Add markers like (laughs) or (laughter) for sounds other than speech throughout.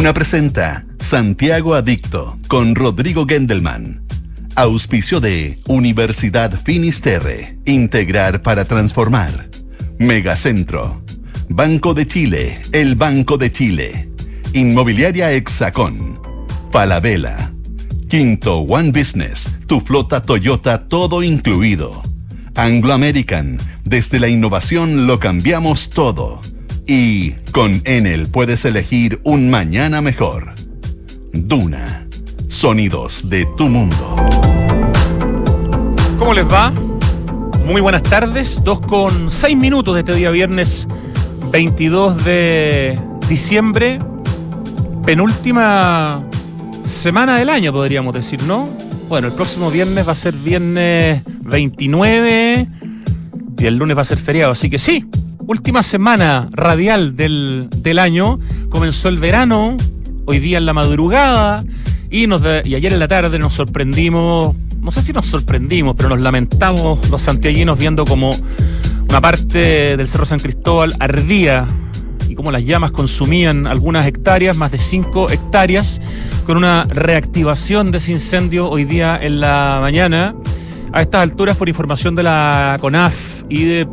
Duna presenta Santiago Adicto con Rodrigo Gendelman. Auspicio de Universidad Finisterre. Integrar para transformar. Megacentro. Banco de Chile. El Banco de Chile. Inmobiliaria Hexacón. Falabella. Quinto One Business. Tu flota Toyota todo incluido. Anglo American. Desde la innovación lo cambiamos todo. Y con Enel puedes elegir un mañana mejor. Duna. Sonidos de tu mundo. ¿Cómo les va? Muy buenas tardes. Dos con seis minutos de este día viernes 22 de diciembre. Penúltima semana del año, podríamos decir, ¿no? Bueno, el próximo viernes va a ser viernes 29 y el lunes va a ser feriado, así que sí, última semana radial del, del año. Comenzó el verano, hoy día en la madrugada, y, nos y ayer en la tarde nos sorprendimos, no sé si nos sorprendimos, pero nos lamentamos los santiaguinos viendo como una parte del Cerro San Cristóbal ardía y cómo las llamas consumían algunas hectáreas, más de 5 hectáreas, con una reactivación de ese incendio hoy día en la mañana. A estas alturas, por información de la CONAF y de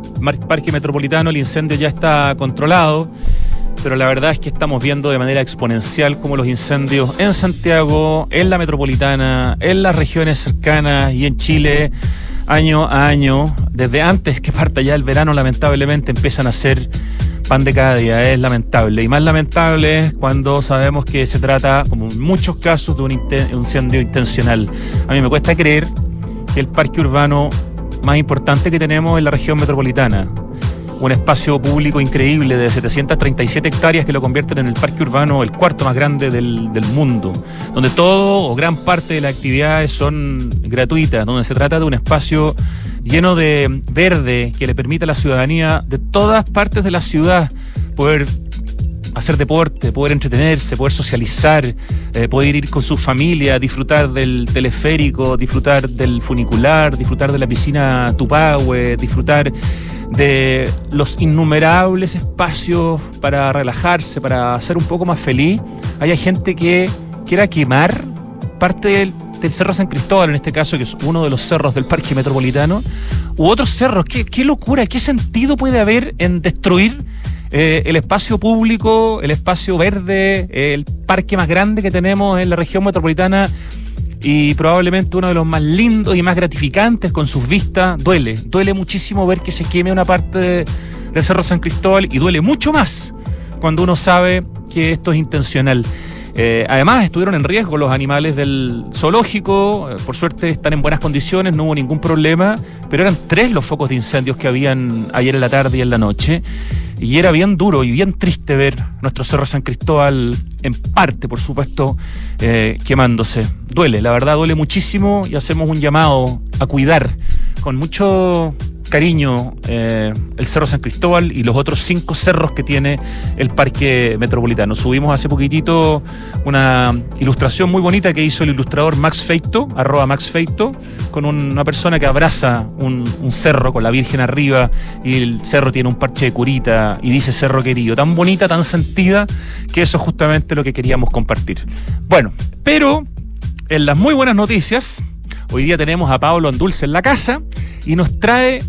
Parque Metropolitano, el incendio ya está controlado, pero la verdad es que estamos viendo de manera exponencial cómo los incendios en Santiago, en la metropolitana, en las regiones cercanas y en Chile, año a año, desde antes que parta ya el verano, lamentablemente empiezan a ser pan de cada día. Es lamentable. Y más lamentable cuando sabemos que se trata, como en muchos casos, de un incendio intencional. A mí me cuesta creer que el parque urbano más importante que tenemos en la región metropolitana. Un espacio público increíble de 737 hectáreas que lo convierten en el parque urbano el cuarto más grande del, del mundo, donde todo o gran parte de las actividades son gratuitas, donde se trata de un espacio lleno de verde que le permite a la ciudadanía de todas partes de la ciudad poder hacer deporte, poder entretenerse, poder socializar, eh, poder ir con su familia, disfrutar del teleférico, disfrutar del funicular, disfrutar de la piscina Tupahue, disfrutar de los innumerables espacios para relajarse, para ser un poco más feliz. Hay gente que quiera quemar parte del, del Cerro San Cristóbal, en este caso, que es uno de los cerros del Parque Metropolitano, u otros cerros. ¿Qué, qué locura? ¿Qué sentido puede haber en destruir eh, el espacio público, el espacio verde, el parque más grande que tenemos en la región metropolitana y probablemente uno de los más lindos y más gratificantes con sus vistas, duele. Duele muchísimo ver que se queme una parte del Cerro San Cristóbal y duele mucho más cuando uno sabe que esto es intencional. Eh, además, estuvieron en riesgo los animales del zoológico. Eh, por suerte están en buenas condiciones, no hubo ningún problema. Pero eran tres los focos de incendios que habían ayer en la tarde y en la noche. Y era bien duro y bien triste ver nuestro Cerro San Cristóbal, en parte, por supuesto, eh, quemándose. Duele, la verdad duele muchísimo y hacemos un llamado a cuidar con mucho cariño eh, el Cerro San Cristóbal y los otros cinco cerros que tiene el Parque Metropolitano. Subimos hace poquitito una ilustración muy bonita que hizo el ilustrador Max Feito, arroba Max Feito, con una persona que abraza un, un, cerro con la Virgen arriba y el cerro tiene un parche de curita y dice cerro querido. Tan bonita, tan sentida, que eso es justamente lo que queríamos compartir. Bueno, pero en las muy buenas noticias, hoy día tenemos a Pablo Andulce en la casa y nos trae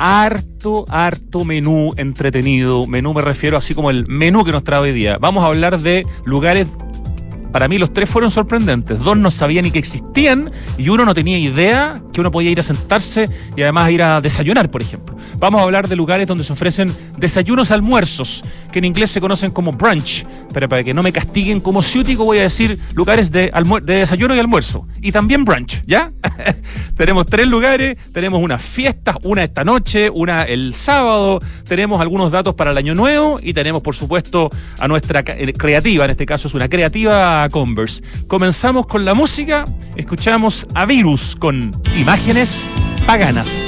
harto, harto menú entretenido. Menú me refiero así como el menú que nos trae hoy día. Vamos a hablar de lugares para mí los tres fueron sorprendentes. Dos no sabían ni que existían y uno no tenía idea que uno podía ir a sentarse y además ir a desayunar, por ejemplo. Vamos a hablar de lugares donde se ofrecen desayunos almuerzos, que en inglés se conocen como brunch. Pero para que no me castiguen como ciútico voy a decir lugares de, de desayuno y almuerzo. Y también brunch, ¿ya? (laughs) tenemos tres lugares, tenemos unas fiestas, una esta noche, una el sábado, tenemos algunos datos para el año nuevo y tenemos por supuesto a nuestra eh, creativa, en este caso es una creativa Converse. Comenzamos con la música, escuchamos a Virus con imágenes paganas.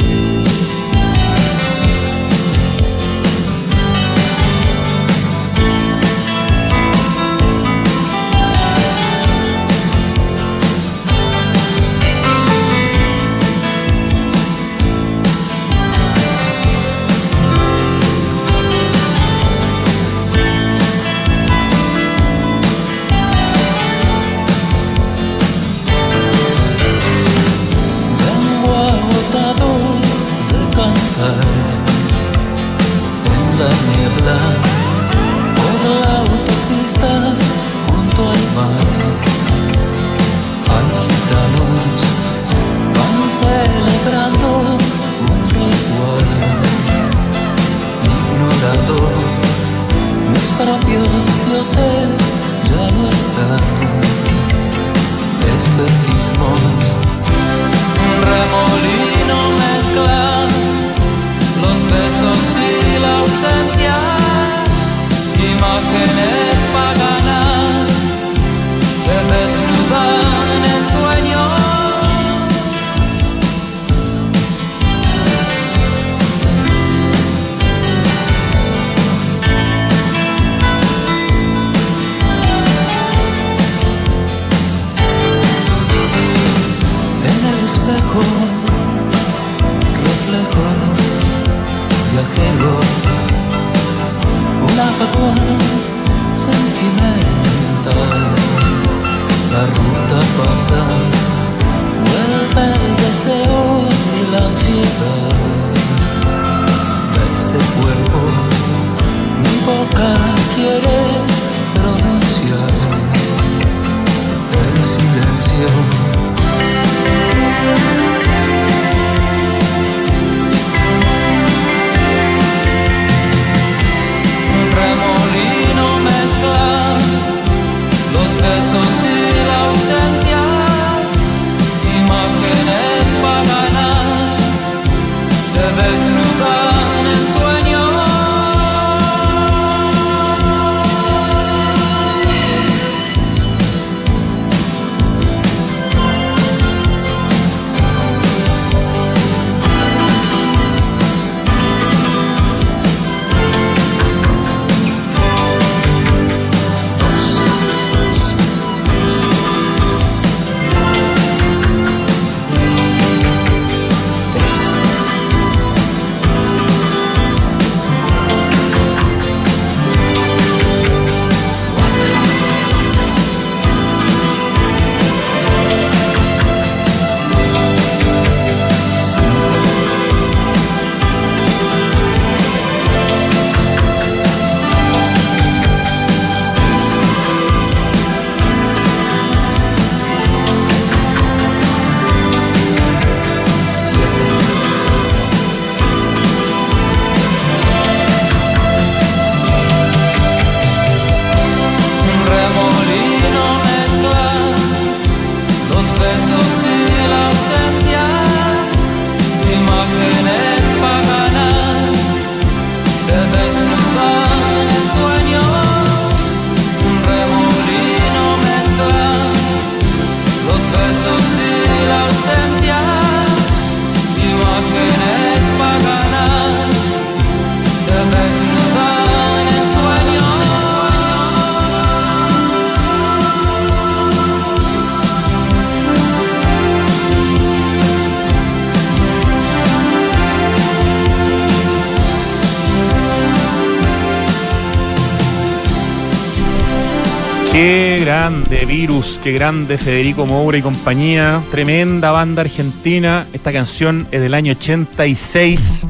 Grande Federico Moura y compañía. Tremenda banda argentina. Esta canción es del año 86.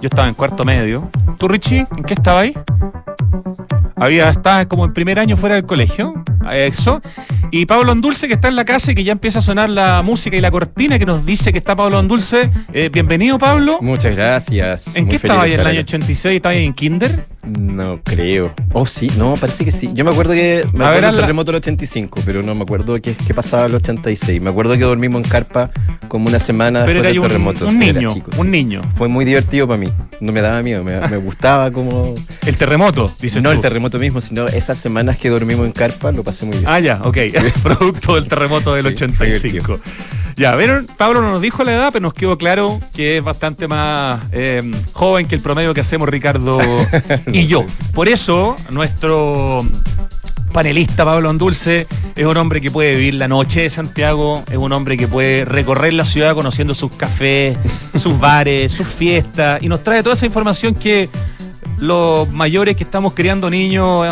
Yo estaba en cuarto medio. ¿Tú, Richie? ¿En qué estaba ahí? Había, estaba como en primer año fuera del colegio. Eso. Y Pablo Andulce, que está en la casa y que ya empieza a sonar la música y la cortina que nos dice que está Pablo Andulce. Eh, bienvenido, Pablo. Muchas gracias. ¿En Muy qué estaba ahí en el año acá. 86? ¿Estaba ahí en Kinder? No creo. Oh, sí, no, parece que sí. Yo me acuerdo que. Me A acuerdo del terremoto del 85, pero no me acuerdo qué, qué pasaba en el 86. Me acuerdo que dormimos en carpa como una semana Pero después era del un, terremoto. un niño, chico, un sí. niño. Fue muy divertido para mí. No me daba miedo, me, me gustaba como. El terremoto, dice no el terremoto mismo, sino esas semanas que dormimos en carpa lo pasé muy bien. Ah, ya, ok. (laughs) Producto del terremoto del Sí, fue 85. Ya, vieron, Pablo no nos dijo la edad, pero nos quedó claro que es bastante más eh, joven que el promedio que hacemos Ricardo (laughs) y yo. Por eso, nuestro panelista Pablo Andulce es un hombre que puede vivir la noche de Santiago, es un hombre que puede recorrer la ciudad conociendo sus cafés, sus bares, sus fiestas, y nos trae toda esa información que los mayores que estamos criando niños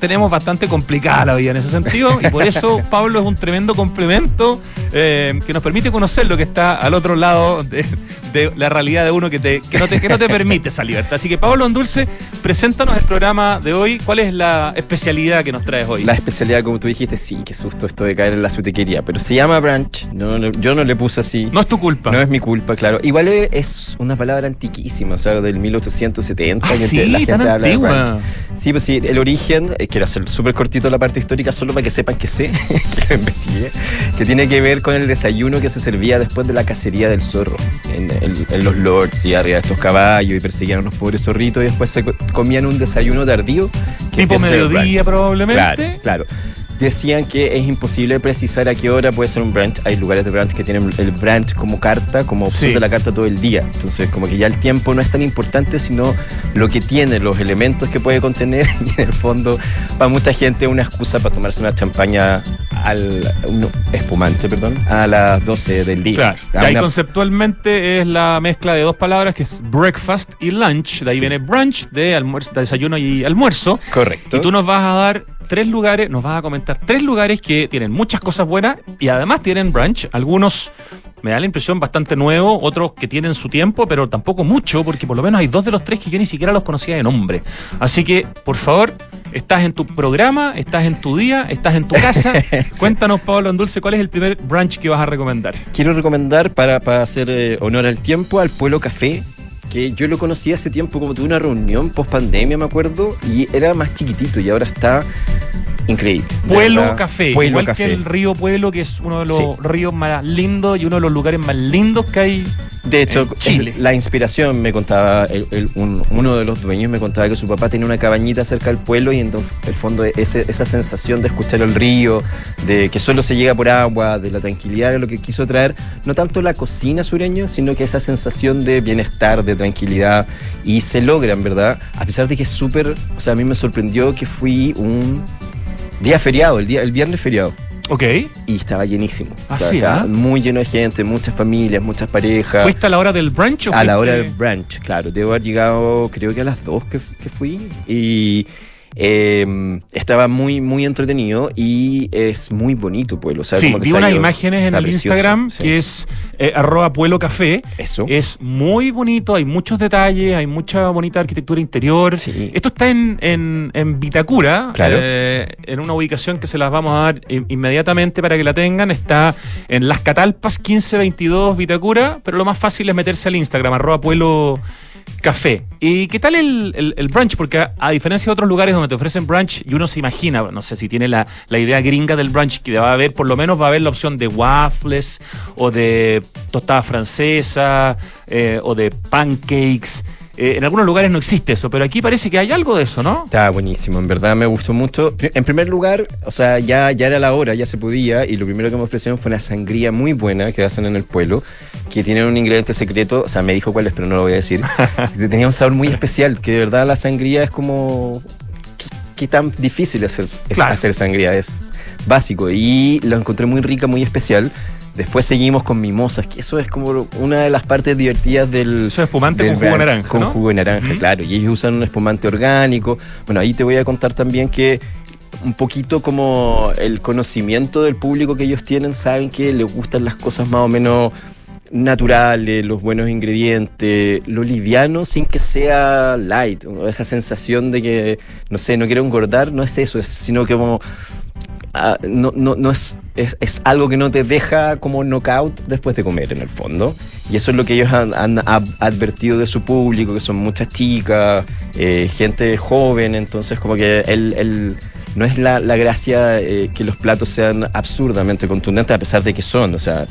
tenemos bastante complicada la vida en ese sentido y por eso (laughs) Pablo es un tremendo complemento eh, que nos permite conocer lo que está al otro lado de, de la realidad de uno que, te, que, no te, que no te permite esa libertad. Así que, Pablo Andulce, preséntanos el programa de hoy. ¿Cuál es la especialidad que nos traes hoy? La especialidad, como tú dijiste, sí, qué susto esto de caer en la sutequería, pero se llama brunch. No, no, yo no le puse así. no es tu culpa. No es mi culpa, claro. Igual es, una palabra antiquísima, o sea, del 1870. Ah, sí, la gente tan habla de brunch. Sí, pues sí, el origen, eh, quiero hacer súper cortito la parte histórica, solo para que sepan que sé, (laughs) que lo investigué, que tiene que ver con el desayuno que se servía después de la cacería del zorro, en, en- en los lords y arriba de estos caballos, y perseguían a unos pobres zorritos, y después se co- comían un desayuno tardío. tipo mediodía, probablemente. Claro, claro. Decían que es imposible precisar a qué hora puede ser un brunch. Hay lugares de brunch que tienen el brunch como carta, como opción Sí. de la carta todo el día. Entonces, como que ya el tiempo no es tan importante, sino lo que tiene, los elementos que puede contener. (laughs) Y en el fondo, para mucha gente, es una excusa para tomarse una champaña al. espumante, perdón, a las 12 del día. Claro. Ahí una- conceptualmente es la mezcla de dos palabras que es breakfast y lunch. De ahí Sí. viene brunch, de, almuerzo, de desayuno y almuerzo. Correcto. Y tú nos vas a dar tres lugares, nos vas a comentar tres lugares que tienen muchas cosas buenas y además tienen brunch. Algunos me da la impresión bastante nuevos, otros que tienen su tiempo, pero tampoco mucho, porque por lo menos hay dos de los tres que yo ni siquiera los conocía de nombre. Así que, por favor, estás en tu programa, estás en tu día, estás en tu casa. (laughs) Cuéntanos, Pablo Andulce, ¿cuál es el primer brunch que vas a recomendar? Quiero recomendar para, para hacer eh, honor al tiempo al Pueblo Café, yo lo conocí hace tiempo, como tuve una reunión post pandemia, me acuerdo, y era más chiquitito y ahora está increíble. de Pueblo verdad. Café, Pueblo igual Café. que el río Pueblo, que es uno de los Sí. ríos más lindos y uno de los lugares más lindos que hay. De hecho, en Chile. la inspiración me contaba, el- el- un- uno de los dueños me contaba que su papá tenía una cabañita cerca del pueblo y en el fondo ese- esa sensación de escuchar el río, de que solo se llega por agua, de la tranquilidad, es lo que quiso traer, no tanto la cocina sureña, sino que esa sensación de bienestar, de tranquilidad, y se logra, en verdad, a pesar de que es súper, o sea, a mí me sorprendió que fui un día feriado, el, día, el viernes feriado. Ok. Y estaba llenísimo. Ah, O sea, estaba ¿ah? muy lleno de gente, muchas familias, muchas parejas. ¿Fuiste a la hora del brunch o A la hora del brunch, claro. Debo haber llegado, creo que a las 2 que, que fui. Y eh, estaba muy, muy entretenido y es muy bonito, pueblo. O sea, Sí, como que vi unas imágenes en el precioso, Instagram sí. que es eh, arroba Pueblo Café. Eso. Es muy bonito, hay muchos detalles, hay mucha bonita arquitectura interior. Sí. Esto está en, en, en Vitacura, Claro. eh, en una ubicación que se las vamos a dar in- inmediatamente para que la tengan. Está en Las Catalpas 1522 Vitacura, pero lo más fácil es meterse al Instagram, arroba Pueblo Café. ¿Y qué tal el, el- brunch? Porque a, a diferencia de otros lugares donde te ofrecen brunch y uno se imagina, no sé si tiene la, la idea gringa del brunch, que va a haber, por lo menos va a haber la opción de waffles o de tostada francesa eh, o de pancakes. Eh, en algunos lugares no existe eso, pero aquí parece que hay algo de eso, ¿no? Está buenísimo, en verdad me gustó mucho. En primer lugar, o sea, ya, ya era la hora, ya se podía, y lo primero que me ofrecieron fue una sangría muy buena que hacen en el pueblo, que tiene un ingrediente secreto, o sea, me dijo cuál es, pero no lo voy a decir. (laughs) Tenía un sabor muy especial, que de verdad la sangría es como... ¿Qué, qué tan difícil es hacer, es Claro. hacer sangría? Es básico, y lo encontré muy rica, muy especial. Después seguimos con mimosas, que eso es como una de las partes divertidas del, Eso es espumante del con jugo de naranja, Con ¿no? jugo de naranja, claro. Y ellos usan un espumante orgánico. Bueno, ahí te voy a contar también que un poquito como el conocimiento del público que ellos tienen, saben que les gustan las cosas más o menos naturales, los buenos ingredientes, lo liviano sin que sea light, esa sensación de que, no sé, no quiero engordar, no es eso, es sino que como ah, no, no, no es, es, es algo que no te deja como knockout después de comer en el fondo. Y eso es lo que ellos han, han ad- advertido de su público, que son muchas chicas, eh, gente joven, entonces como que el, el- no es la, la gracia eh, que los platos sean absurdamente contundentes a pesar de que son. O sea,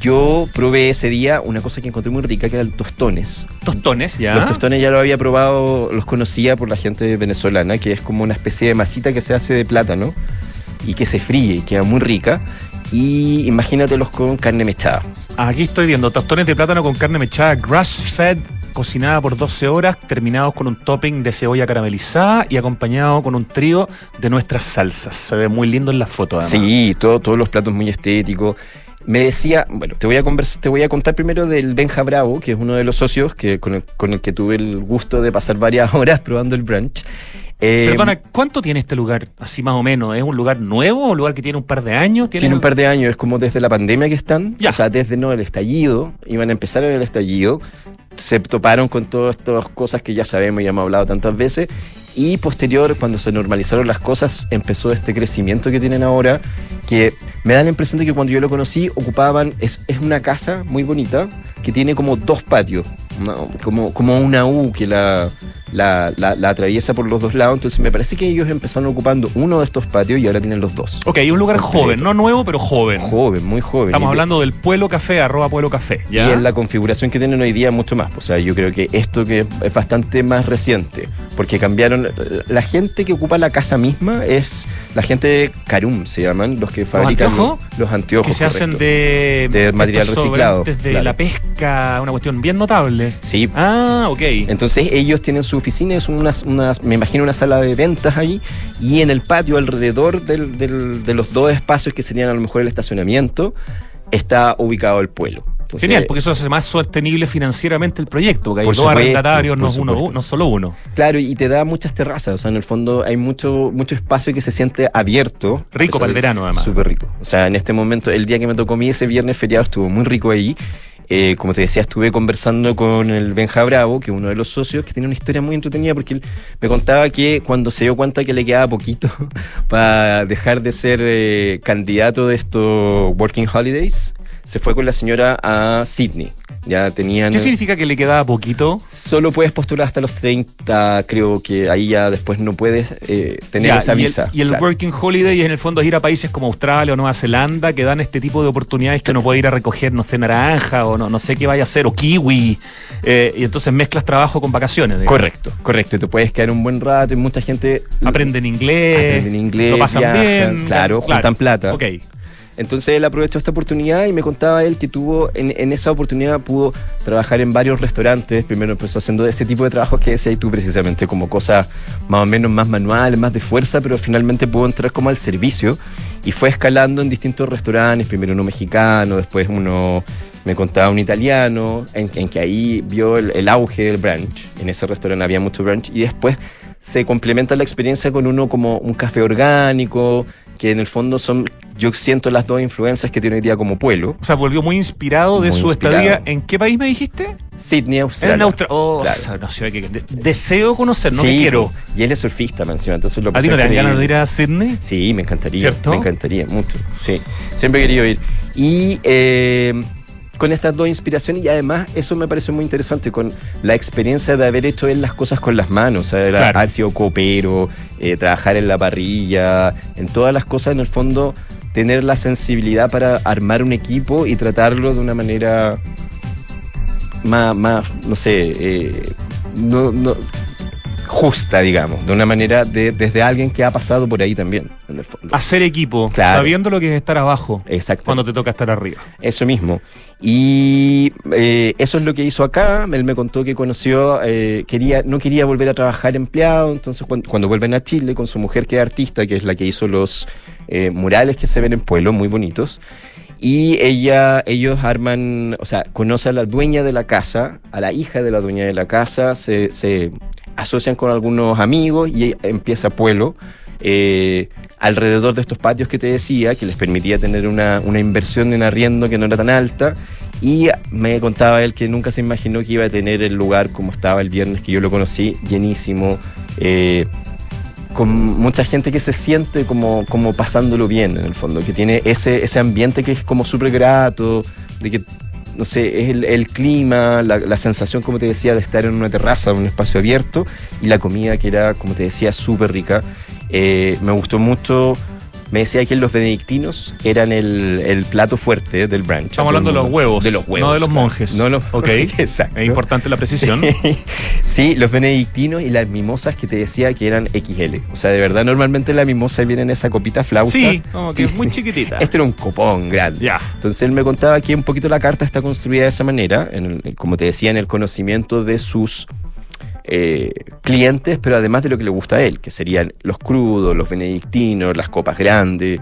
yo probé ese día una cosa que encontré muy rica que eran tostones. Tostones, ya. Los tostones ya lo había probado, los conocía por la gente venezolana, que es como una especie de masita que se hace de plátano y que se fríe y queda muy rica. Y imagínatelos con carne mechada. Aquí estoy viendo tostones de plátano con carne mechada grass-fed, cocinada por 12 horas, terminados con un topping de cebolla caramelizada y acompañado con un trío de nuestras salsas. Se ve muy lindo en la foto, además. Sí, todo- todos los platos muy estéticos. Me decía, bueno, te voy a te voy a contar primero del Benja Bravo, que es uno de los socios que, con, el, con el que tuve el gusto de pasar varias (laughs) horas probando el brunch. Eh, Perdona, ¿cuánto tiene este lugar? Así más o menos. ¿Es un lugar nuevo? ¿Un lugar que tiene un par de años? Tiene un par de años, es como desde la pandemia que están, Ya. o sea, desde no el estallido, iban a empezar en el estallido, se toparon con todas estas cosas que ya sabemos y hemos hablado tantas veces, y posterior, cuando se normalizaron las cosas, empezó este crecimiento que tienen ahora, que me da la impresión de que cuando yo lo conocí, ocupaban, es, es una casa muy bonita, que tiene como dos patios, como, como una U que la, la, la- la atraviesa por los dos lados, entonces me parece que ellos empezaron ocupando uno de estos patios y ahora tienen los dos. Ok, un lugar joven, no nuevo, pero joven. Joven, muy joven. Estamos Y de- hablando del Pueblo Café, arroba Pueblo Café. ¿ya? Y en la configuración que tienen hoy día mucho más. O sea, yo creo que esto que es bastante más reciente, porque cambiaron, la gente que ocupa la casa misma es la gente de Carum, se llaman, los que fabrican anteojos? los, los anteojos. que se hacen correcto. de, De material reciclado, sobrantes de claro. la pesca, una cuestión bien notable. Sí. Ah, ok. Entonces ellos tienen su oficina, es unas, unas, me imagino una sala de ventas ahí, y en el patio alrededor del- del- de los dos espacios que serían a lo mejor el estacionamiento, está ubicado el pueblo. Entonces, Genial, porque eso hace más sostenible financieramente el proyecto, porque hay Por dos arrendatarios, no, uno, no solo uno. Claro, y te da muchas terrazas, o sea, en el fondo hay mucho, mucho espacio que se siente abierto. Rico para el verano, además. Súper rico. O sea, en este momento, el día que me tocó a mí ese viernes feriado estuvo muy rico ahí. Eh, como te decía, estuve conversando con el Benja Bravo, que es uno de los socios, que tiene una historia muy entretenida porque él me contaba que cuando se dio cuenta que le quedaba poquito (laughs) para dejar de ser eh, candidato de estos Working Holidays, se fue con la señora a Sydney. Ya tenían... ¿Qué significa que le quedaba poquito? Solo puedes postular hasta los 30, creo que ahí ya después no puedes eh, tener Ya, esa y el- visa. Y el, claro. Working Holiday en el fondo es ir a países como Australia o Nueva Zelanda que dan este tipo de oportunidades que uno puede ir a recoger, no sé, naranja o no, no sé qué vaya a hacer, o kiwi. eh, y entonces mezclas trabajo con vacaciones. digamos. Correcto, correcto. Y te puedes quedar un buen rato y mucha gente Aprenden inglés. aprenden inglés, Lo pasan viajan, bien. claro, juntan plata. Ok. Entonces él aprovechó esta oportunidad y me contaba él que tuvo, en, en esa oportunidad pudo trabajar en varios restaurantes. Primero empezó haciendo ese tipo de trabajos que decías tú precisamente, como cosas más o menos más manuales, más de fuerza, pero finalmente pudo entrar como al servicio y fue escalando en distintos restaurantes, primero uno mexicano, después uno, me contaba un italiano, en, en que ahí vio el, el auge del brunch. En ese restaurante había mucho brunch y después se complementa la experiencia con uno como un café orgánico, que en el fondo son, yo siento las dos influencias que tiene hoy día como pueblo. O sea, volvió muy inspirado de Muy su inspirado. estadía. ¿En qué país me dijiste? Sydney, Australia. En Australia. Oh, Claro. esa no ciudad que de- deseo conocer, no Sí, quiero. Y él es surfista, encima, entonces lo ¿A ti no te dan pasé ganas de ir a Sydney? Sí, me encantaría. ¿Cierto? Me encantaría mucho. Sí, siempre he querido ir. Y eh, con estas dos inspiraciones, y además eso me pareció muy interesante, con la experiencia de haber hecho él las cosas con las manos, era Claro. haber sido copero, eh, trabajar en la parrilla, en todas las cosas, en el fondo, tener la sensibilidad para armar un equipo y tratarlo de una manera más, más no sé, eh, no, no- justa, digamos, de una manera de, desde alguien que ha pasado por ahí también, en el fondo. Hacer equipo, Claro. sabiendo lo que es estar abajo Exacto. cuando te toca estar arriba. Eso mismo. Y eh, eso es lo que hizo acá. Él me contó que conoció, eh, quería, no quería volver a trabajar empleado. Entonces, cuando, cuando vuelven a Chile con su mujer que es artista, que es la que hizo los eh, murales que se ven en Pueblo, muy bonitos. Y ella, ellos arman, o sea, conoce a la dueña de la casa, a la hija de la dueña de la casa, se, se asocian con algunos amigos y empieza Pueblo eh, alrededor de estos patios que te decía, que les permitía tener una, una inversión en arriendo que no era tan alta. Y me contaba él que nunca se imaginó que iba a tener el lugar como estaba el viernes que yo lo conocí, llenísimo, eh, con mucha gente que se siente como, como pasándolo bien en el fondo, que tiene ese, ese ambiente que es como súper grato, de que, no sé, es el, clima, la, la sensación, como te decía, de estar en una terraza, en un espacio abierto, y la comida que era, como te decía, súper rica. Eh, me gustó mucho. Me decía que los benedictinos eran el, el plato fuerte del brunch. Estamos hablando de los huevos, De los huevos. no de los monjes. No los Ok. (laughs) Exacto. Es importante la precisión. Sí. (laughs) Sí, los benedictinos y las mimosas que te decía que eran XL. O sea, de verdad, normalmente la mimosa viene en esa copita flauta. Sí, como que es muy chiquitita. (laughs) Este era un copón grande. Ya. Entonces él me contaba que un poquito la carta está construida de esa manera, en el- como te decía, en el conocimiento de sus eh, clientes, pero además de lo que le gusta a él, que serían los crudos, los benedictinos, las copas grandes.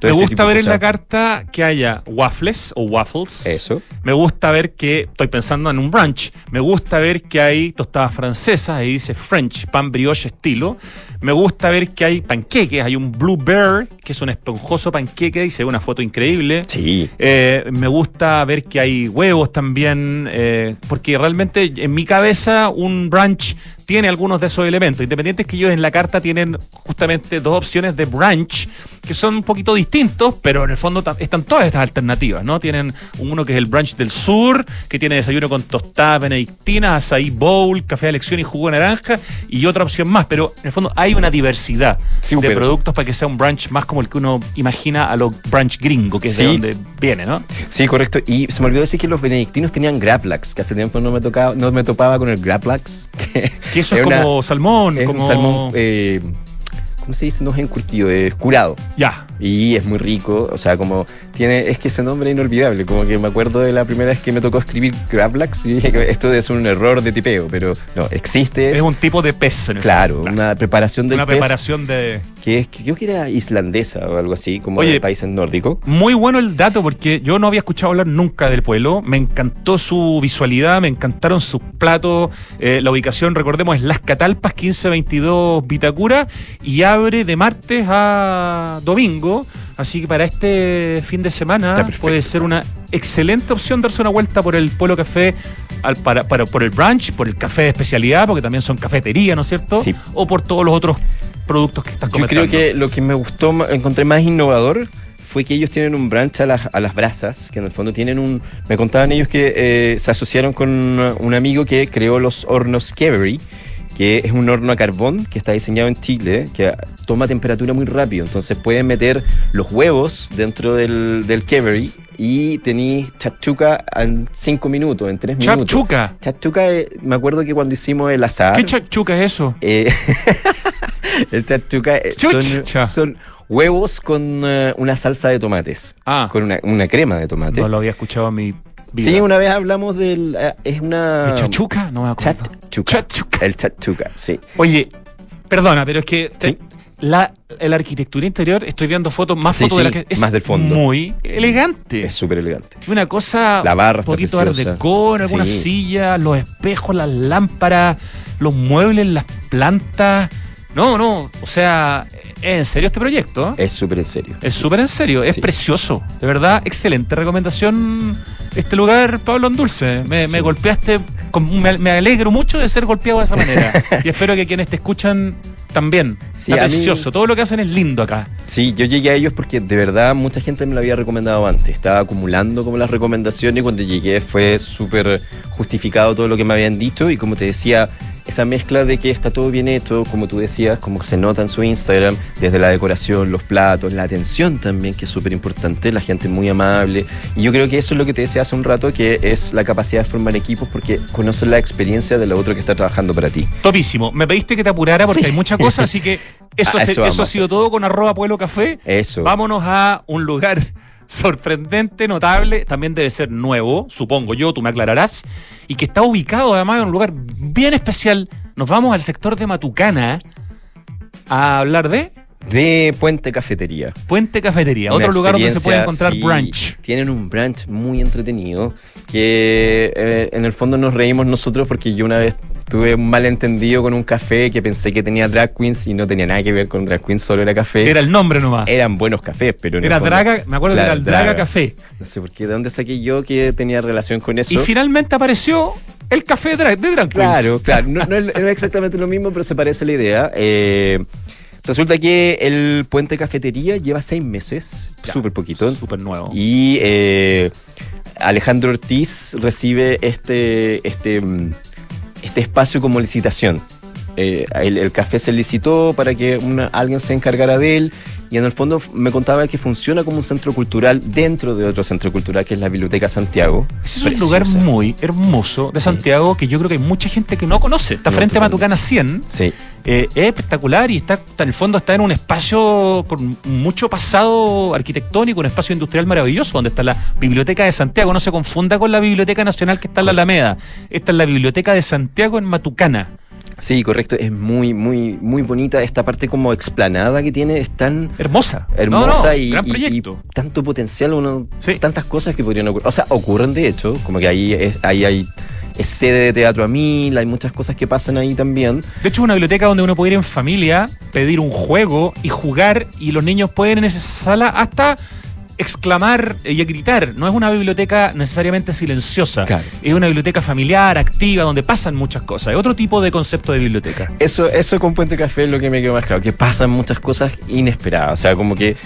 Todo Me este gusta ver en la carta que haya waffles o waffles. Eso. Me gusta ver que, estoy pensando en un brunch, me gusta ver que hay tostadas francesas, ahí dice French, pan brioche estilo. Me gusta ver que hay panqueques, hay un Blue Bear, que es un esponjoso panqueque, y se ve una foto increíble. Sí. Eh, me gusta ver que hay huevos también, eh, porque realmente en mi cabeza un brunch tiene algunos de esos elementos. Independientes que ellos en la carta tienen justamente dos opciones de brunch que son un poquito distintos, pero en el fondo están todas estas alternativas, ¿no? Tienen uno que es el brunch del sur, que tiene desayuno con tostadas benedictinas, açaí bowl, café de elección y jugo de naranja, y otra opción más, pero en el fondo hay una diversidad Sí, de pero- productos para que sea un brunch más como el que uno imagina a los brunch gringo, que es de donde viene, ¿no? Sí, correcto. Y se me olvidó decir que los benedictinos tenían graplax, que hace tiempo no me tocaba, no me topaba con el graplax. (laughs) Que eso es una- como salmón, es como un salmón, eh, ¿cómo se dice? No es encurtido, es curado. Ya. Y es muy rico, o sea, como tiene, es que ese nombre es inolvidable, como que me acuerdo de la primera vez que me tocó escribir Graplax y dije que esto es un error de tipeo, pero no, existe, Es, es, un tipo de pez en el claro, una preparación del Una pez preparación de. que es, que creo que era islandesa o algo así, como Oye, de países nórdicos. Muy bueno el dato porque yo no había escuchado hablar nunca del pueblo. Me encantó su visualidad, me encantaron sus platos. Eh, la ubicación, recordemos, es Las Catalpas, 1522 Vitacura y abre de martes a domingo. Así que para este fin de semana puede ser una excelente opción darse una vuelta por el Pueblo Café, al, para, para- por el brunch, por el café de especialidad, porque también son cafetería, ¿no es cierto? Sí. O por todos los otros productos que estás Yo comentando. creo que lo que me gustó, encontré más innovador fue que ellos tienen un brunch a las, a las brasas, que en el fondo tienen un... Me contaban ellos que eh, se asociaron con un amigo que creó los hornos Kevery, que es un horno a carbón que está diseñado en Chile, que toma temperatura muy rápido. Entonces pueden meter los huevos dentro del, del Kevery y tenéis chachuca en 5 minutos, en 3 minutos. Chapchuca. Chachuca, eh, me acuerdo que cuando hicimos el asar... ¿Qué chapchuca es eso? Eh, (laughs) el chachuca eh, Chucha. son, son huevos con una salsa de tomates. Ah. Con una, una crema de tomate. No lo había escuchado en mi sí, una vez hablamos del. eh, es una. ¿De chachuca? No me acuerdo. Chachuca. Chachuca. El chachuca, sí. Oye, perdona, pero es que te- Sí. la, la arquitectura interior, estoy viendo fotos, más Sí, fotos de la que es más del fondo. muy elegante. Es súper elegante. Tiene una cosa La barra un poquito art preciosa. deco, en algunas Sí. sillas, los espejos, las lámparas, los muebles, las plantas. No, no, o sea, es en serio este proyecto. Es súper en serio. Es súper en serio, es Sí. precioso. De verdad, excelente recomendación este lugar, Pablo Andulce. Me, me golpeaste, me, me alegro mucho de ser golpeado de esa manera. (laughs) y espero que quienes te escuchan también. Sí, Está a mí- precioso, todo lo que hacen es lindo acá. Sí, yo llegué a ellos porque de verdad mucha gente me lo había recomendado antes. Estaba acumulando como las recomendaciones y cuando llegué fue súper justificado todo lo que me habían dicho y como te decía, esa mezcla de que está todo bien hecho, como tú decías, como se nota en su Instagram, desde la decoración, los platos, la atención también, que es súper importante, la gente muy amable. Y yo creo que eso es lo que te decía hace un rato, que es la capacidad de formar equipos porque conoces la experiencia de la otra que está trabajando para ti. Topísimo. Me pediste que te apurara porque Sí. hay muchas cosas, así que (laughs) eso, eso ha sido todo con arroba pueblo café. Eso. Vámonos a un lugar sorprendente, notable, también debe ser nuevo, supongo yo, tú me aclararás, y que está ubicado además en un lugar bien especial. Nos vamos al sector de Matucana a hablar de De Puente Cafetería. Puente Cafetería, Una otro lugar donde se puede encontrar sí, brunch. Tienen un brunch muy entretenido que eh, en el fondo nos reímos nosotros porque yo una vez tuve un malentendido con un café que pensé que tenía drag queens y no tenía nada que ver con drag queens, solo era café. Era el nombre nomás. Eran buenos cafés, pero el Era fondo- Draga, me acuerdo que era el Draga, Draga. Café. No sé por qué, ¿de dónde saqué yo que tenía relación con eso? Y finalmente apareció el café de Drag, de drag Queens. Claro, claro. No, no es no exactamente lo mismo, pero se parece la idea. Eh, resulta que el Puente Cafetería lleva seis meses, súper poquito. Súper nuevo. Y eh, Alejandro Ortiz recibe este, este, mm, este espacio como licitación. Eh, el, café se licitó para que alguien se encargara de él y en el fondo me contaba que funciona como un centro cultural dentro de otro centro cultural que es la Biblioteca Santiago. Ese es un lugar muy hermoso de Sí. Santiago que yo creo que hay mucha gente que no conoce. Está No, frente a. Matucana 100. Sí, Eh, es espectacular y está, está en el fondo está en un espacio con mucho pasado arquitectónico, un espacio industrial maravilloso donde está la Biblioteca de Santiago. No se confunda con la Biblioteca Nacional que está en la Alameda. Esta es la Biblioteca de Santiago en Matucana. Sí, correcto. Es muy, muy, muy bonita. Esta parte como explanada que tiene es tan Hermosa. hermosa No, no, y, gran y- y proyecto. tanto potencial, uno, Sí. tantas cosas que podrían ocurrir. O sea, ocurren de hecho, como que ahí, es, ahí hay es sede de teatro a mil, hay muchas cosas que pasan ahí también. De hecho, es una biblioteca donde uno puede ir en familia, pedir un juego y jugar, y los niños pueden en esa sala hasta exclamar y gritar. No es una biblioteca necesariamente silenciosa. Claro. Es una biblioteca familiar, activa, donde pasan muchas cosas. Es otro tipo de concepto de biblioteca. Eso, eso con Puente Café es lo que me quedó más claro, que pasan muchas cosas inesperadas. O sea, como que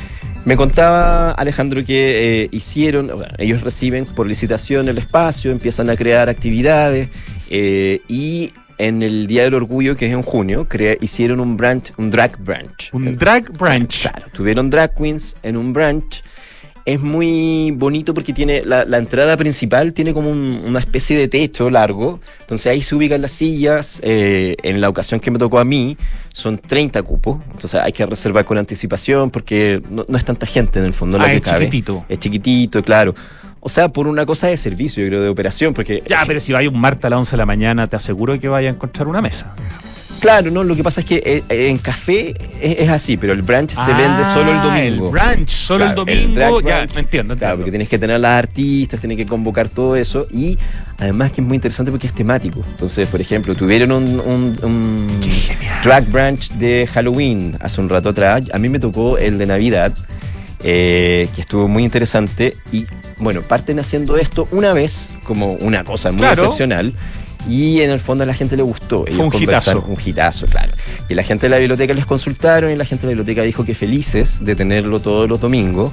me contaba Alejandro que eh, hicieron, bueno, ellos reciben por licitación el espacio, empiezan a crear actividades eh, y en el Día del Orgullo, que es en junio, crea- hicieron un branch, un drag branch. Un drag branch. Claro, tuvieron drag queens en un branch. Es muy bonito porque tiene la, la entrada principal tiene como un- una especie de techo largo. Entonces ahí se ubican las sillas. eh, en la ocasión que me tocó a mí son 30 cupos. Entonces hay que reservar con anticipación porque no, no es tanta gente en el fondo. la Ah, que es cabe. chiquitito. Es chiquitito, claro. O sea, por una cosa de servicio, yo creo, de operación. Porque Ya, pero si vaya un martes a las 11 de la mañana, te aseguro que vaya a encontrar una mesa. Claro, no, lo que pasa es que eh, eh, en café es, es así, pero el brunch se vende solo el Ah, domingo. El brunch, solo Claro, el el domingo. drag ya, brunch. me entiendo, Claro, porque tienes que tener a las artistas, tienes que convocar todo eso y además que es muy interesante porque es temático. Entonces, por ejemplo, tuvieron un, un- un drag brunch de Halloween hace un rato atrás. A mí me tocó el de Navidad, eh, que estuvo muy interesante y bueno, parten haciendo esto una vez como una cosa muy Claro. excepcional. Y en el fondo a la gente le gustó. Fue un hitazo. Un hitazo, claro. Y la gente de la biblioteca les consultaron y la gente de la biblioteca dijo que felices de tenerlo todos los domingos,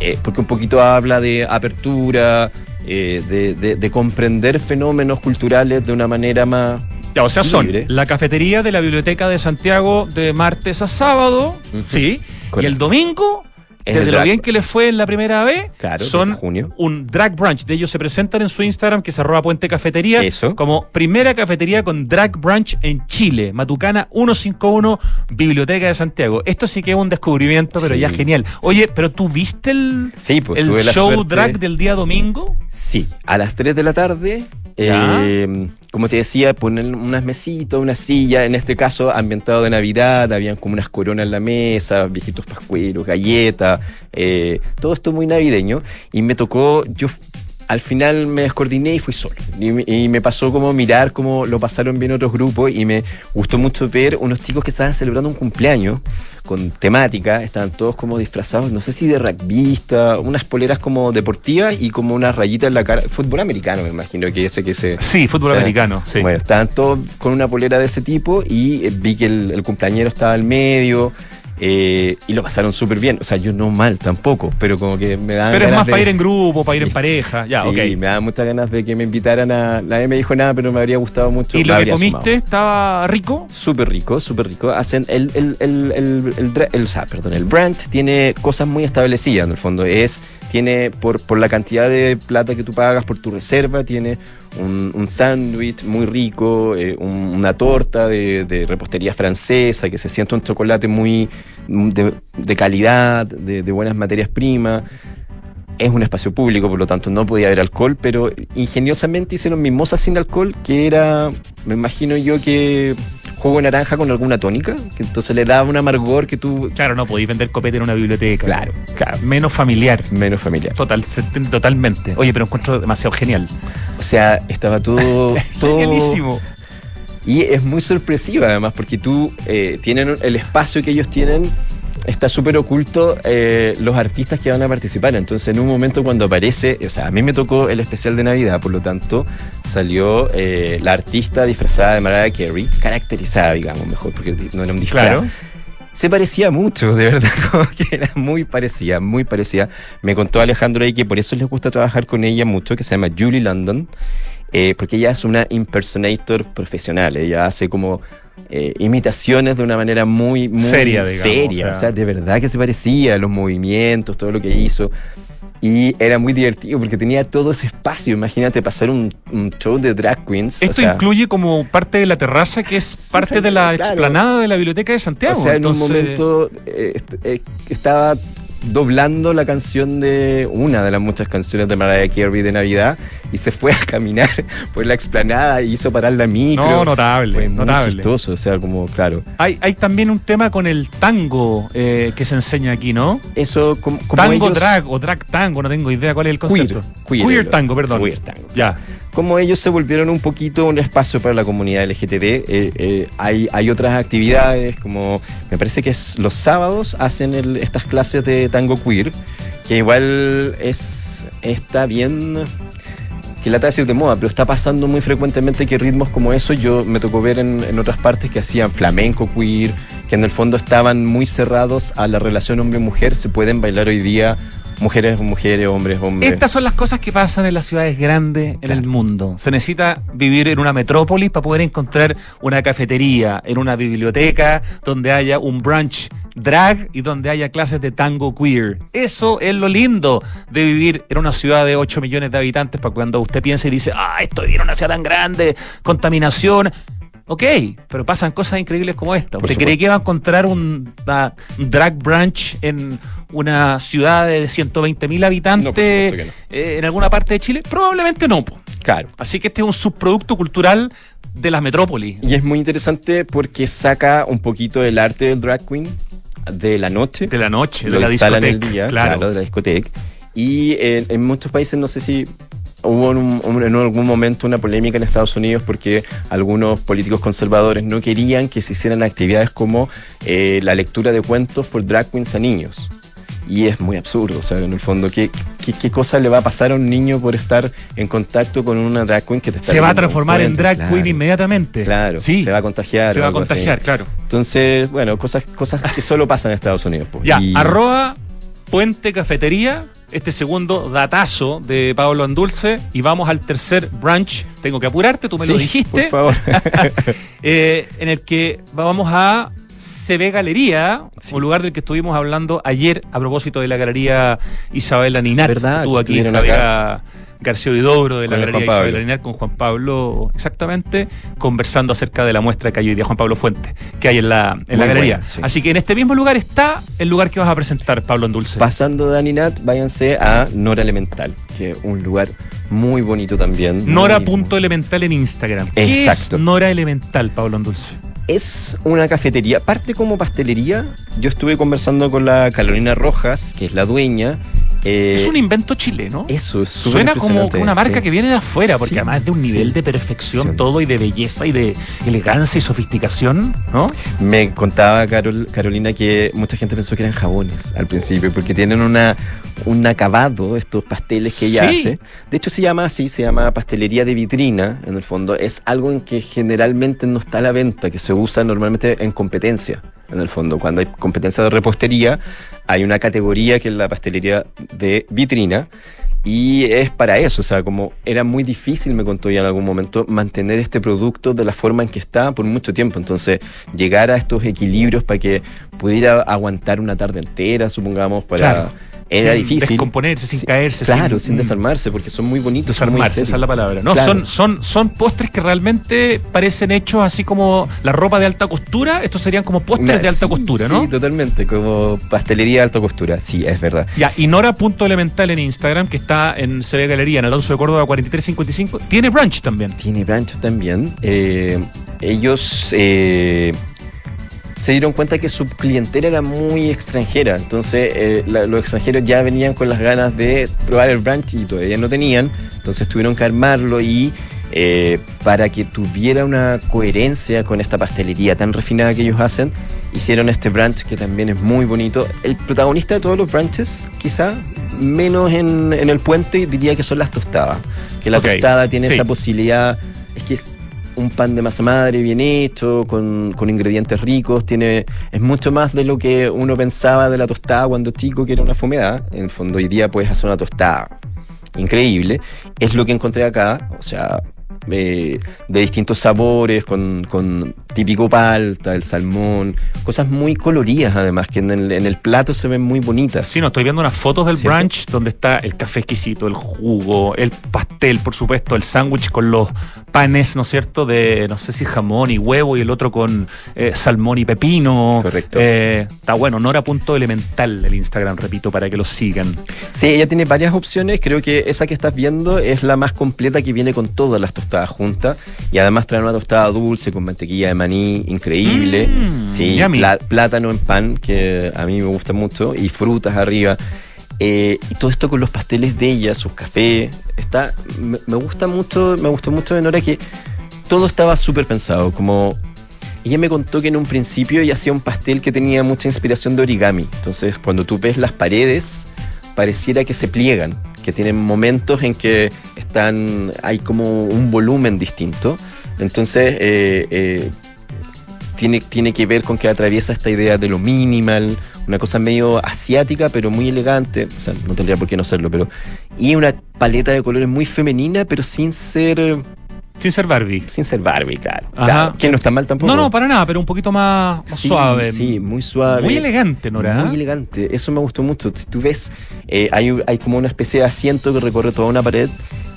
eh, porque un poquito habla de apertura, eh, de, de- de comprender fenómenos culturales de una manera más... Ya, o sea, son Libre. la cafetería de la Biblioteca de Santiago de martes a sábado, sí, y el domingo, Es desde lo bien brunch. que les fue en la primera vez, Claro, son junio. un drag brunch. De ellos se presentan en su Instagram, que es arroba puente cafetería, Eso. como primera cafetería con drag brunch en Chile, Matucana 151, Biblioteca de Santiago. Esto sí que es un descubrimiento, pero Sí. ya genial. Oye, pero tú viste el, Sí, pues el show drag del día domingo? Sí, a las 3 de la tarde. Eh, como te decía, ponen unas mesitas, una silla, en este caso ambientado de Navidad, habían como unas coronas en la mesa, viejitos pascueros, galletas, eh, todo esto muy navideño. Y me tocó, yo al final me descoordiné y fui solo. Y, me- y me pasó como mirar cómo lo pasaron bien otros grupos y me gustó mucho ver unos chicos que estaban celebrando un cumpleaños con temática, estaban todos como disfrazados, no sé si de rugbyista, unas poleras como deportivas y como unas rayitas en la cara, fútbol americano me imagino que ese que se... Sí, fútbol o sea, americano, sí. Bueno, estaban todos con una polera de ese tipo y eh, vi que el, el cumpleañero estaba al medio eh, y lo pasaron súper bien. O sea, yo no mal tampoco, pero como que me daban pero es más de- para ir en grupo, para ir en pareja. Ya, sí, ok. me daban muchas ganas de que me invitaran a... Nadie me dijo nada, pero me habría gustado mucho. ¿Y lo que comiste sumado. estaba rico? Súper rico, súper rico. Hacen el, el, el, el, el- o sea, perdón, el brand tiene cosas muy establecidas en el fondo. Es, tiene por, por la cantidad de plata que tú pagas por tu reserva, tiene un, un sándwich muy rico, eh, un- una torta de, de repostería francesa que se siente un chocolate muy mm, de, de calidad, de, de buenas materias primas. Es un espacio público, por lo tanto no podía haber alcohol, pero ingeniosamente hicieron mimosas sin alcohol, que era, me imagino yo que jugo de naranja con alguna tónica, que entonces le daba un amargor que tú... Claro, no podéis vender copete en una biblioteca. Claro, claro. Menos familiar. Menos familiar. Total, totalmente. Oye, pero encuentro demasiado genial. O sea, estaba todo... (laughs) todo Genialísimo. Y es muy sorpresiva además, porque tú eh, tienen el espacio que ellos tienen, está súper oculto eh, los artistas que van a participar. Entonces, en un momento cuando aparece, o sea, a mí me tocó el especial de Navidad, por lo tanto, salió eh, la artista disfrazada de Mariah Carey, caracterizada, digamos, mejor, porque no era un disfraz. Claro. Se parecía mucho, de verdad, (laughs) como que era muy parecida, muy parecida. Me contó Alejandro ahí que por eso les gusta trabajar con ella mucho, que se llama Julie London, eh, porque ella es una impersonator profesional, ella hace como eh, imitaciones de una manera muy, muy Seria, digamos, seria, o o sea. sea, de verdad que se parecía, los movimientos, todo lo que hizo. Y era muy divertido porque tenía todo ese espacio. Imagínate pasar un, un show de drag queens. o Esto sea, incluye como parte de la terraza que es parte de la claro. explanada de la Biblioteca de Santiago. O sea, en un momento eh, eh, estaba doblando la canción de una de las muchas canciones de Mariah Carey de Navidad y se fue a caminar por la explanada y hizo parar la micro. No, notable, Fue muy notable. chistoso, o sea, como, claro. Hay, hay también un tema con el tango eh, que se enseña aquí, ¿no? Eso, como, como tango ellos- drag o drag tango, no tengo idea cuál es el Queer, concepto. queer, tango, perdón. Queer tango. Ya. como ellos se volvieron un poquito un espacio para la comunidad LGTB, eh, eh, hay, hay otras actividades, como me parece que es los sábados hacen el- estas clases de tango queer, que igual es está bien, que lata decir de moda, pero está pasando muy frecuentemente que ritmos como eso yo me tocó ver en, en otras partes que hacían flamenco queer, que en el fondo estaban muy cerrados a la relación hombre-mujer, se pueden bailar hoy día mujeres, mujeres, hombres, hombres. Estas son las cosas que pasan en las ciudades grandes en el mundo. Se necesita vivir en una metrópolis para poder encontrar una cafetería, en una biblioteca donde haya un brunch drag y donde haya clases de tango queer. Eso es lo lindo de vivir en una ciudad de 8 millones de habitantes para cuando usted piensa y dice, ah, estoy en una ciudad tan grande, contaminación. Ok, pero pasan cosas increíbles como esta. ¿Usted cree que va a encontrar un, drag brunch en una ciudad de 120 mil habitantes No, no. eh, en alguna parte de Chile? Probablemente no. po. Claro. Así que este es un subproducto cultural de las metrópolis. Y es muy interesante porque saca un poquito del arte del drag queen de la noche. De la noche, de la discoteca. el día, claro. claro. de la discoteca. Y en, en muchos países, no sé si hubo en, un- en algún momento una polémica en Estados Unidos porque algunos políticos conservadores no querían que se hicieran actividades como eh, la lectura de cuentos por drag queens a niños. Y es muy absurdo, o sea, en el fondo, ¿qué, qué, qué cosa le va a pasar a un niño por estar en contacto con una drag queen que te está Se va a transformar en drag Claro, queen inmediatamente. Claro, sí. se va a contagiar. Se va a algo así. contagiar, claro. Entonces, bueno, cosas, cosas que solo pasan en Estados Unidos. pues. Ya, Y- arroba Puente Cafetería, este segundo datazo de Pablo Andulce, y vamos al tercer brunch. Tengo que apurarte, tú me lo dijiste. Por favor. (laughs) eh, en el que vamos a CB Galería, Sí. un lugar del que estuvimos hablando ayer a propósito de la galería Isabela Ninat. ¿Verdad? Estuvo Que aquí estuvieron Javiera García Huidobro de la Con galería Ninat con Juan Pablo, exactamente, conversando acerca de la muestra que hay hoy día, Juan Pablo Fuente, que hay en la, en la galería. buena, sí. Así que en este mismo lugar está el lugar que vas a presentar, Pablo Andulce. Pasando de Aninat, váyanse a Nora Elemental, que es un lugar muy bonito también. Nora.elemental en Instagram. ¿Qué Exacto. es Nora Elemental, Pablo Andulce? Es una cafetería, parte como pastelería. Yo estuve conversando con la Carolina Rojas, que es la dueña. Eh, es un invento chileno. Eso es Suena como una marca sí. que viene de afuera, porque Sí, además es de un sí. nivel de perfección todo y de belleza y de elegancia y sofisticación, ¿no? Me contaba Carol- Carolina que mucha gente pensó que eran jabones al principio, porque tienen una, un acabado, estos pasteles que ella hace. De hecho, se llama así, se llama pastelería de vitrina, en el fondo. Es algo en que generalmente no está a la venta, que se usa normalmente en competencia, en el fondo. Cuando hay competencia de repostería, hay una categoría que es la pastelería de vitrina. Y es para eso, o sea, como era muy difícil, me contó ya en algún momento, mantener este producto de la forma en que está por mucho tiempo. Entonces, llegar a estos equilibrios para que pudiera aguantar una tarde entera, supongamos, para... Claro. Era sin difícil. descomponerse, sin Sí, caerse. Claro, sin, mm, desarmarse, porque son muy bonitos. muy Desarmarse, esa es la palabra. No, Claro. son, son, son postres que realmente parecen hechos así como la ropa de alta costura. Estos serían como postres de alta sí, costura, ¿no? Sí, totalmente, como pastelería de alta costura, sí, es verdad. Ya, y Nora.elemental en Instagram, que está en CB Galería, en Alonso de Córdoba 4355, tiene brunch también. Tiene branch también. Eh, ellos eh, se dieron cuenta que su clientela era muy extranjera. Entonces, eh, la- los extranjeros ya venían con las ganas de probar el brunch y todavía no tenían. Entonces, tuvieron que armarlo y. eh, para que tuviera una coherencia con esta pastelería tan refinada que ellos hacen, hicieron este brunch que también es muy bonito. El protagonista de todos los brunches, quizá menos en, en el puente, diría que son las tostadas. Que la tostada tiene sí. esa posibilidad, es que es un pan de masa madre bien hecho, con, con ingredientes ricos, tiene, es mucho más de lo que uno pensaba de la tostada cuando chico, que era una fumedad. En el fondo, hoy día puedes hacer una tostada increíble. Es lo que encontré acá, o sea, eh, de distintos sabores, con, con típico palta, el salmón, cosas muy coloridas además, que en el, en el plato se ven muy bonitas. Sí, no, estoy viendo unas fotos del ¿Cierto? brunch donde está el café exquisito, el jugo, el pastel, por supuesto, el sándwich con los panes, ¿no es cierto? De, no sé si jamón y huevo y el otro con eh, salmón y pepino. Correcto. Eh, está bueno, Nora.elemental el Instagram, repito, para que lo sigan. Sí, ella tiene varias opciones. Creo que esa que estás viendo es la más completa que viene con todas las tostadas juntas. Y además trae una tostada dulce con mantequilla de maní increíble. Mm, sí, plátano en pan, que a mí me gusta mucho. Y frutas arriba. Eh, y todo esto con los pasteles de ella, sus cafés. Está, me, me gusta mucho, me gustó mucho de Nora que todo estaba súper pensado. Como ella me contó que en un principio ella hacía un pastel que tenía mucha inspiración de origami. Entonces, cuando tú ves las paredes, pareciera que se pliegan, que tienen momentos en que están, hay como un volumen distinto. Entonces, eh, eh, tiene, tiene que ver con que atraviesa esta idea de lo minimal, una cosa medio asiática, pero muy elegante. O sea, no tendría por qué no serlo, pero. Y una paleta de colores muy femenina, pero sin ser. Sin ser Barbie. Sin ser Barbie, claro. Claro, que no está mal tampoco. No, no, para nada, pero un poquito más, más Sí, suave. Sí, muy suave. Muy elegante, Nora. Muy elegante. Eso me gustó mucho. Si tú ves, eh, hay, hay como una especie de asiento que recorre toda una pared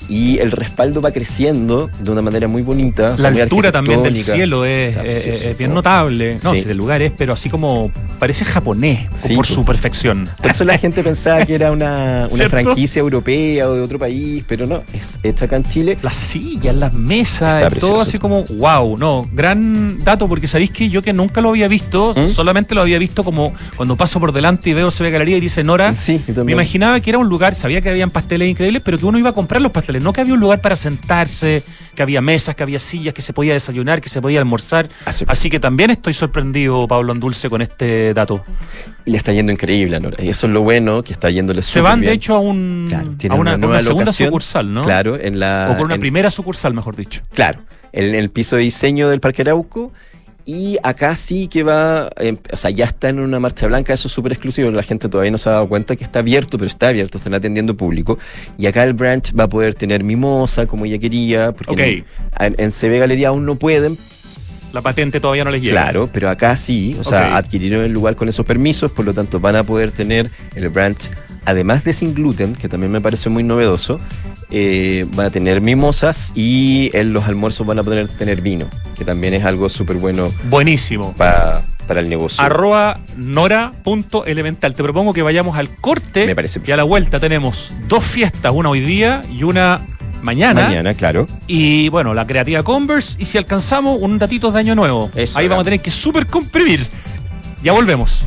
y el respaldo va creciendo de una manera muy bonita. o La sea, altura también del cielo es, eh, es bien notable. No, Sí. sí, del lugar es, pero así como parece japonés Sí, por pues. su perfección. Por eso la (laughs) gente pensaba que era una, una franquicia europea o de otro país, pero no, es hecha acá en Chile. Las sillas, las mesas, todo así como, wow, no, gran dato, porque sabéis que yo que nunca lo había visto, ¿Mm? solamente lo había visto como cuando paso por delante y veo se ve galería y dice Nora. Sí, Me imaginaba que era un lugar, sabía que habían pasteles increíbles, pero que uno iba a comprar los pasteles, no que había un lugar para sentarse, que había mesas, que había sillas, que se podía desayunar, que se podía almorzar. Así- Así que también estoy sorprendido, Pablo Andulce, con este dato. Le está yendo increíble Nora. Y eso es lo bueno, que está yéndole Se van, de hecho, a, un, Claro, a tiene una, una a nueva una segunda locación. sucursal, ¿no? Claro, en la. O por una en- primera sucursal, mejor dicho. Claro, en el piso de diseño del Parque Arauco. Y acá sí que va, eh, o sea, ya está en una marcha blanca, eso es súper exclusivo, la gente todavía no se ha dado cuenta que está abierto, pero está abierto, están atendiendo público. Y acá el branch va a poder tener mimosa, como ella quería, porque en, en CB Galería aún no pueden, La patente todavía no les llega. claro, pero acá sí, o sea, adquirieron el lugar con esos permisos, por lo tanto van a poder tener el branch, además de sin gluten, que también me parece muy novedoso, eh, van a tener mimosas y en los almuerzos van a poder tener vino, que también es algo súper bueno Buenísimo. pa- para el negocio. Arroba nora.elemental. Te propongo que vayamos al corte. Me parece Y a la vuelta tenemos dos fiestas, una hoy día y una mañana. Mañana, claro. Y bueno, la creativa Converse. Y si alcanzamos, un ratito de año nuevo. Eso, Ahí vamos a tener que super comprimir. Ya volvemos.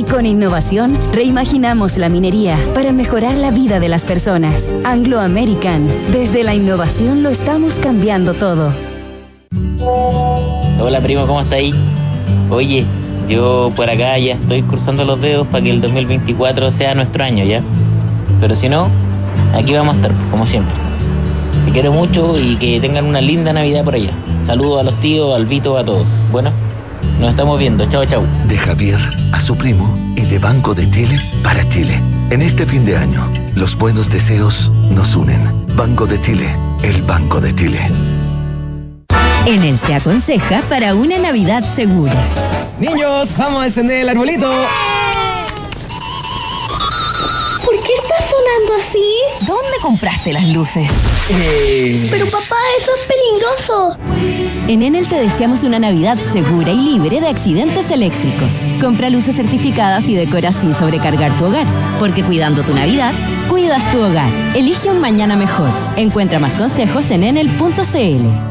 Con innovación reimaginamos la minería para mejorar la vida de las personas. Anglo American. Desde la innovación lo estamos cambiando todo. Hola primo, ¿cómo está ahí? Oye, yo por acá ya estoy cruzando los dedos para que el 2024 sea nuestro año, ¿ya? Pero si no, aquí vamos a estar, como siempre. Te quiero mucho y que tengan una linda Navidad por allá. Saludos a los tíos, al Vito, a todos. Bueno, nos estamos viendo. Chao, chao. De Javier a su primo y de Banco de Chile para Chile. En este fin de año, los buenos deseos nos unen. Banco de Chile, el Banco de Chile. Enel te aconseja para una Navidad segura. Niños, vamos a encender el arbolito. Sonando así? ¿Dónde compraste las luces? Eh, Pero papá, eso es peligroso. En Enel te deseamos una Navidad segura y libre de accidentes eléctricos. Compra luces certificadas y decora sin sobrecargar tu hogar. Porque cuidando tu Navidad, cuidas tu hogar. Elige un mañana mejor. Encuentra más consejos en enel.cl.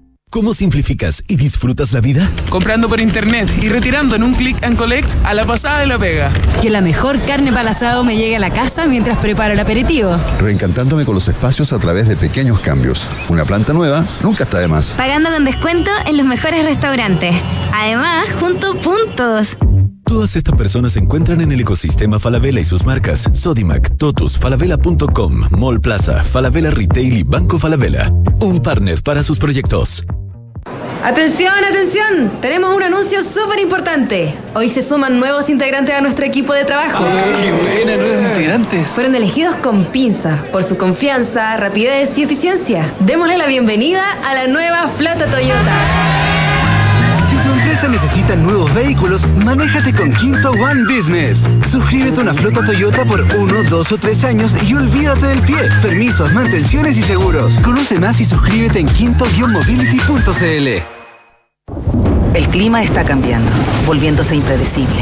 ¿Cómo simplificas y disfrutas la vida? comprando por internet y retirando en un click and collect a la pasada de la pega. Que la mejor carne para asado me llegue a la casa mientras preparo el aperitivo. Reencantándome con los espacios a través de pequeños cambios. Una planta nueva nunca está de más. Pagando con descuento en los mejores restaurantes. Además, junto puntos. Todas estas personas se encuentran en el ecosistema Falabella y sus marcas Sodimac, Totus, Falabella.com, Mall Plaza, Falabella Retail y Banco Falabella. Un partner para sus proyectos. Atención, atención, tenemos un anuncio súper importante. Hoy se suman nuevos integrantes a nuestro equipo de trabajo. ¡Qué buena, nuevos integrantes! Fueron elegidos con pinza por su confianza, rapidez y eficiencia. Démosle la bienvenida a la nueva flota Toyota. Empresa necesita nuevos vehículos, manéjate con Quinto One Business. Suscríbete a una flota Toyota por uno, dos o tres años y olvídate del pie. Permisos, mantenciones y seguros. Conoce más y suscríbete en quinto-mobility.cl. El clima está cambiando, volviéndose impredecible,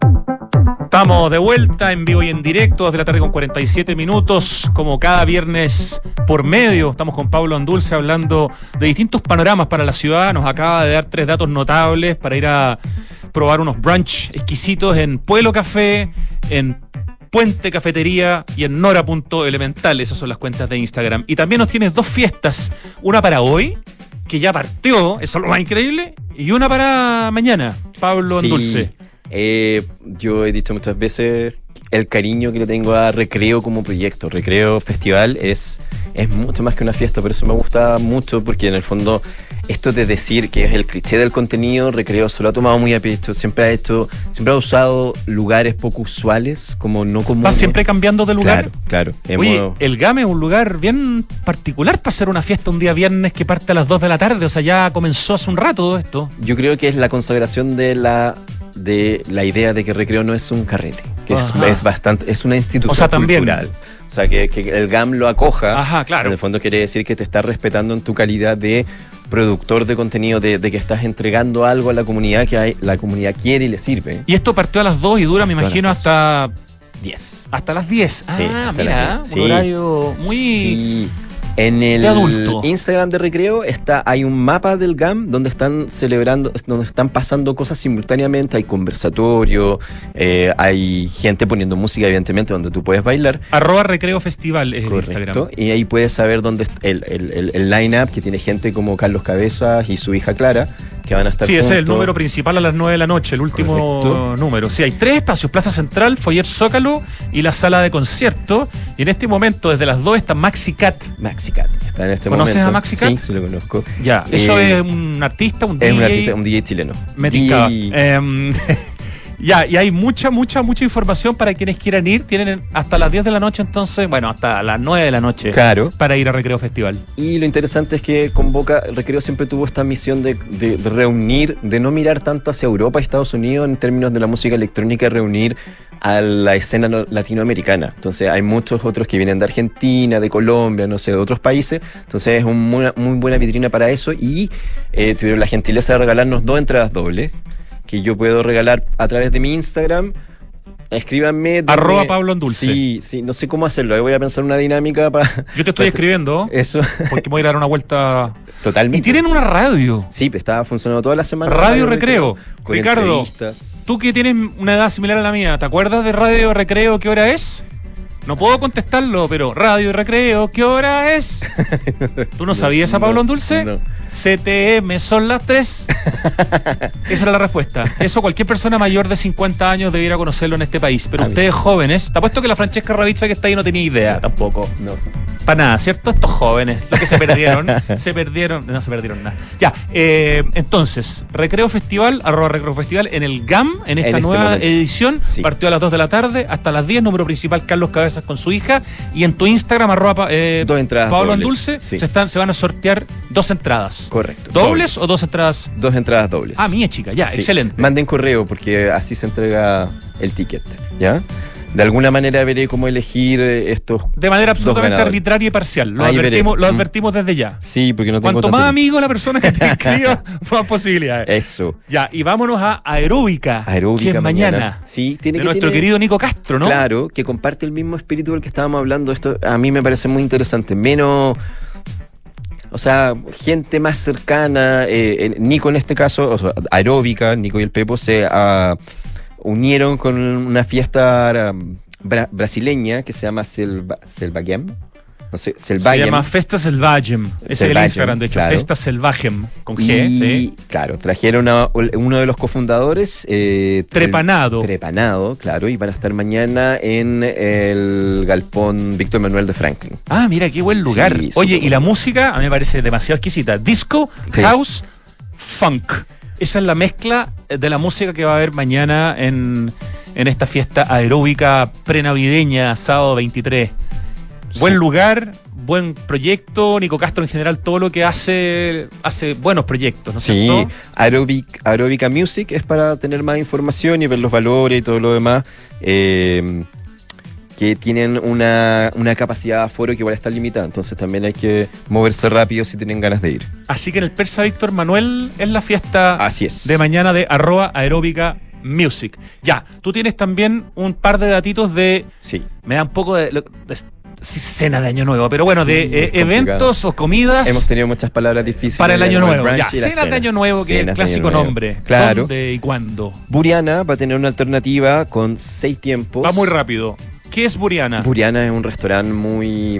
Estamos de vuelta en vivo y en directo desde la tarde con 47 minutos, como cada viernes por medio. Estamos con Pablo Andulce hablando de distintos panoramas para la ciudad. Nos acaba de dar tres datos notables para ir a probar unos brunch exquisitos en Pueblo Café, en Puente Cafetería y en Nora.elemental. Esas son las cuentas de Instagram. Y también nos tienes dos fiestas, una para hoy, que ya partió, eso es lo más increíble, y una para mañana, Pablo Sí. Andulce. Eh, yo he dicho muchas veces el cariño que le tengo a Recreo como proyecto. Recreo Festival es, es mucho más que una fiesta, por eso me gusta mucho, porque en el fondo esto de decir que es el cliché del contenido, Recreo se lo ha tomado muy a pecho. Siempre ha hecho, siempre ha usado lugares poco usuales, como no como. ¿Vas siempre cambiando de lugar? Claro, claro. Oye, el GAME es un lugar bien particular para hacer una fiesta un día viernes que parte a las 2 de la tarde. O sea, ya comenzó hace un rato todo esto. Yo creo que es la consagración de la de la idea de que recreo no es un carrete, que es, es bastante, es una institución O sea, también. cultural. O sea, que, que el GAM lo acoja. Ajá, claro. En el fondo quiere decir que te está respetando en tu calidad de productor de contenido, de, de que estás entregando algo a la comunidad que hay, la comunidad quiere y le sirve. Y esto partió a las 2 y dura, me Partió imagino, hasta, 10. hasta las 10. Sí, ah, mira, un 10. Sí. horario muy... Sí. En el de. Instagram de Recreo está, hay un mapa del GAM donde están celebrando, donde están pasando cosas simultáneamente. Hay conversatorio, eh, hay gente poniendo música, evidentemente, donde tú puedes bailar. Arroba Recreo Festival es el Instagram. Y ahí puedes saber dónde el, el, el, el line-up que tiene gente como Carlos Cabezas y su hija Clara, que van a estar Sí, ese es el número principal a las 9 de la noche, el último Correcto. número. Sí, hay tres espacios, Plaza Central, Foyer Zócalo y la sala de concierto. Y en este momento, desde las 2 está Maxi Cat. Maxi Cat. Está en este ¿Conoces momento. a Maxi Cat? Sí, sí lo conozco. Ya, eso Eh, es un artista, un Es DJ. un artista, un DJ chileno. Me. DJ Em, (laughs) ya, y hay mucha, mucha, mucha información para quienes quieran ir. Tienen hasta las 10 de la noche, entonces, bueno, hasta las 9 de la noche Claro. para ir a Recreo Festival. Y lo interesante es que Convoca, Recreo siempre tuvo esta misión de, de- de reunir, de no mirar tanto hacia Europa y Estados Unidos en términos de la música electrónica, reunir a la escena no- latinoamericana. Entonces hay muchos otros que vienen de Argentina, de Colombia, no sé, de otros países. Entonces es una muy, muy buena vitrina para eso y eh, tuvieron la gentileza de regalarnos dos entradas dobles. Que yo puedo regalar a través de mi Instagram. Escríbanme. denme- Arroba Pablo Endulce. Sí, sí, no sé cómo hacerlo. Ahí voy a pensar una dinámica para. Yo te estoy escribiendo. Eso. Porque me voy a dar una vuelta. Totalmente. Y tienen una radio. Sí, pues, estaba funcionando toda la semana. Radio Recreo. con Ricardo, tú que tienes una edad similar a la mía, ¿te acuerdas de Radio Recreo qué hora es? No puedo contestarlo, pero Radio Recreo, ¿qué hora es? (laughs) ¿Tú no, sabías a Pablo Dulce? no. CTM son las 3. (laughs) Esa era la respuesta. Eso cualquier persona mayor de 50 años debiera conocerlo en este país. Pero ustedes jóvenes, te apuesto que la Francesca Ravizza que está ahí no tenía idea tampoco. No. Para nada, ¿cierto? Estos jóvenes, los que se perdieron, (laughs) se perdieron, no se perdieron nada. Ya, eh, entonces, Recreo Festival, arroba Recreo Festival en el GAM, en esta En este nueva momento. edición. Sí. Partió a las 2 de la tarde hasta las 10, número principal Carlos Cabezas con su hija. Y en tu Instagram, arroba eh, Pablo dobles, Dulce, sí. se, están, se van a sortear dos entradas. Correcto. ¿Dobles, o dos entradas? Dos entradas dobles. Ah, mía chica, ya, Sí. excelente. Manden correo porque así se entrega el ticket, ¿ya? De alguna manera veré cómo elegir eh, estos. De manera absolutamente arbitraria y parcial. Lo, Ahí advertimos, veré. lo Mm. advertimos desde ya. Sí, porque no tengo Cuanto tanto más amigo la persona que te (laughs) escriba, más posibilidades. Eso. Ya, y vámonos a Aeróbica. Aeróbica que es mañana. Sí, tiene de que nuestro tiene- querido Nico Castro, ¿no? Claro, que comparte el mismo espíritu del que estábamos hablando. Esto a mí me parece muy interesante. Menos. O sea, gente más cercana. eh, Nico en este caso, aeróbica, Nico y el Pepo se ah, unieron con una fiesta um, bra- brasileña que se llama Selva, Selvagem. No sé, Se Selvagem. llama Festa Selvagem. Ese es el Selvagem, Instagram, de hecho. claro. Festa Selvagem. Con G, y, sí. claro, trajeron a uno de los cofundadores. eh, Trepanado. el- Trepanado, claro, y van a estar mañana en el galpón Víctor Manuel de Franklin. Ah, mira, qué buen lugar. Sí, Oye, y la música a mí me parece demasiado exquisita. Disco, Sí. house, funk. Esa es la mezcla de la música que va a haber mañana en, en esta fiesta aeróbica prenavideña, sábado 23. Buen Sí. lugar, buen proyecto. Nico Castro en general todo lo que hace, hace buenos proyectos, ¿no es Sí, cierto? Aerobic, Aeróbica Music es para tener más información y ver los valores y todo lo demás. eh, que tienen una, una capacidad de aforo que igual está limitada, entonces también hay que moverse rápido si tienen ganas de ir. Así que en el Persa Víctor Manuel es la fiesta Así es. de mañana de arroba aeróbica music. Ya, tú tienes también un par de datitos de... Sí. Me da un poco de... cena de año nuevo, pero bueno, Sí, de eh, eventos o comidas Hemos tenido muchas palabras difíciles. para el año nuevo. Ya, cenas de cena. año nuevo, que es el clásico nombre. Claro. ¿Dónde y cuándo? Buriana va a tener una alternativa con seis tiempos. Va muy rápido. ¿Qué es Buriana? Buriana es un restaurante muy,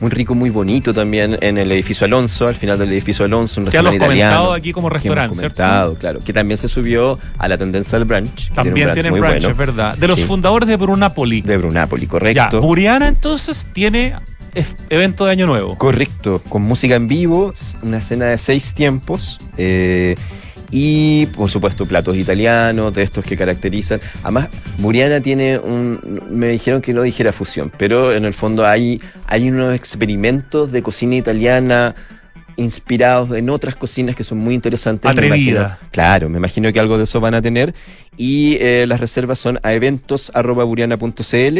muy rico, muy bonito también en el edificio Alonso, al final del edificio Alonso, un Ya restaurante has comentado aquí como que restaurante, ¿cierto? comentado, claro. Que también se subió a la tendencia del brunch. que También tiene brunch, es bueno. verdad. De los Sí, fundadores de Brunapoli. de Brunapoli, Ya, correcto. Buriana entonces tiene evento de año nuevo. Correcto, con música en vivo, una cena de seis tiempos eh, y por supuesto platos italianos, de estos que caracterizan. Además, Buriana tiene un... Me dijeron que no dijera fusión, pero en el fondo hay, hay unos experimentos de cocina italiana inspirados en otras cocinas que son muy interesantes. Me Atrevida. imagino- claro, me imagino que algo de eso van a tener. Y eh, las reservas son a eventos.buriana.cl.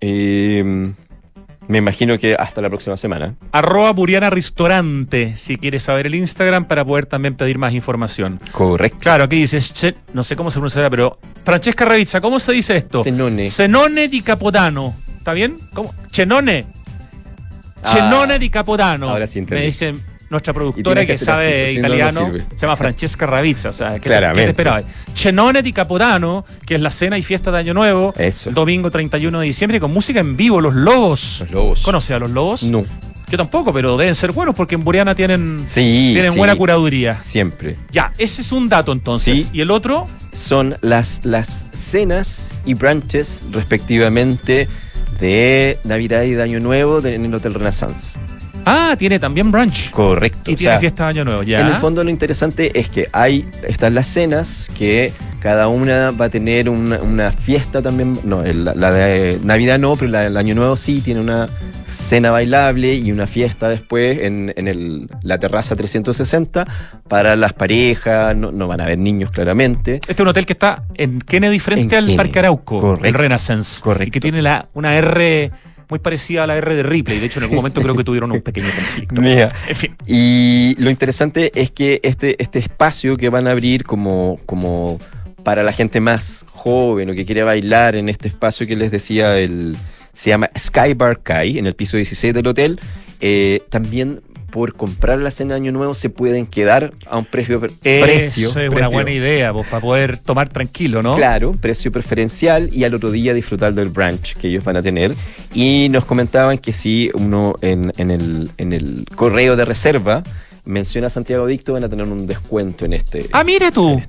Eh, me imagino que hasta la próxima semana. Arroba Buriana Ristorante, si quieres saber el Instagram para poder también pedir más información. Correcto. Claro, aquí dices, che- no sé cómo se pronunciará, pero Francesca Ravizza, ¿cómo se dice esto? Cenone. Cenone di Capodano. ¿Está bien? ¿Cómo? Chenone. Ah, Cenone di Capodano. ahora sí entendí. Me dice nuestra productora que, sabe así, si no, no italiano. se llama Francesca Ravizza. O sea, ¿qué te- ¿qué te, Claramente. esperabas? Cenone di Capodano, que es la cena y fiesta de Año Nuevo. Eso. Domingo 31 de diciembre con música en vivo, Los Lobos. Los lobos. ¿Conoce a Los Lobos? No. Yo tampoco, pero deben ser buenos porque en Buriana tienen, Sí. tienen sí, buena curaduría. Siempre. Ya, ese es un dato entonces. Sí. Y el otro, Son las, las cenas y brunches, respectivamente, de Navidad y de Año Nuevo en el Hotel Renaissance. Ah, tiene también brunch. Correcto. Y o tiene sea, fiesta de Año Nuevo, ya. En el fondo lo interesante es que hay, están las cenas, que cada una va a tener una, una fiesta también, no, el- la, de Navidad no, pero la del Año Nuevo sí, tiene una cena bailable y una fiesta después en, en el- la terraza 360 para las parejas, no, no van a haber niños claramente. Este es un hotel que está en Kennedy frente En al Kennedy, Parque Arauco, el correcto, Renaissance. correcto. Y que tiene la, una R muy parecida a la R de Ripley. De hecho, en algún momento creo que tuvieron un pequeño conflicto. (laughs) Mira. En fin. Y lo interesante es que este, este espacio que van a abrir como, como para la gente más joven o que quiere bailar en este espacio que les decía, el, se llama Sky Bar Kai, en el piso 16 del hotel, eh, también por comprar la cena de Año Nuevo se pueden quedar a un precio, precio Eso es una precio- buena idea, pues, para poder tomar tranquilo, ¿no? Claro, precio preferencial y al otro día disfrutar del brunch que ellos van a tener. Y nos comentaban que si uno en, en el, en el correo de reserva menciona Santiago Dicto, van a tener un descuento en este. Ah, mira tú.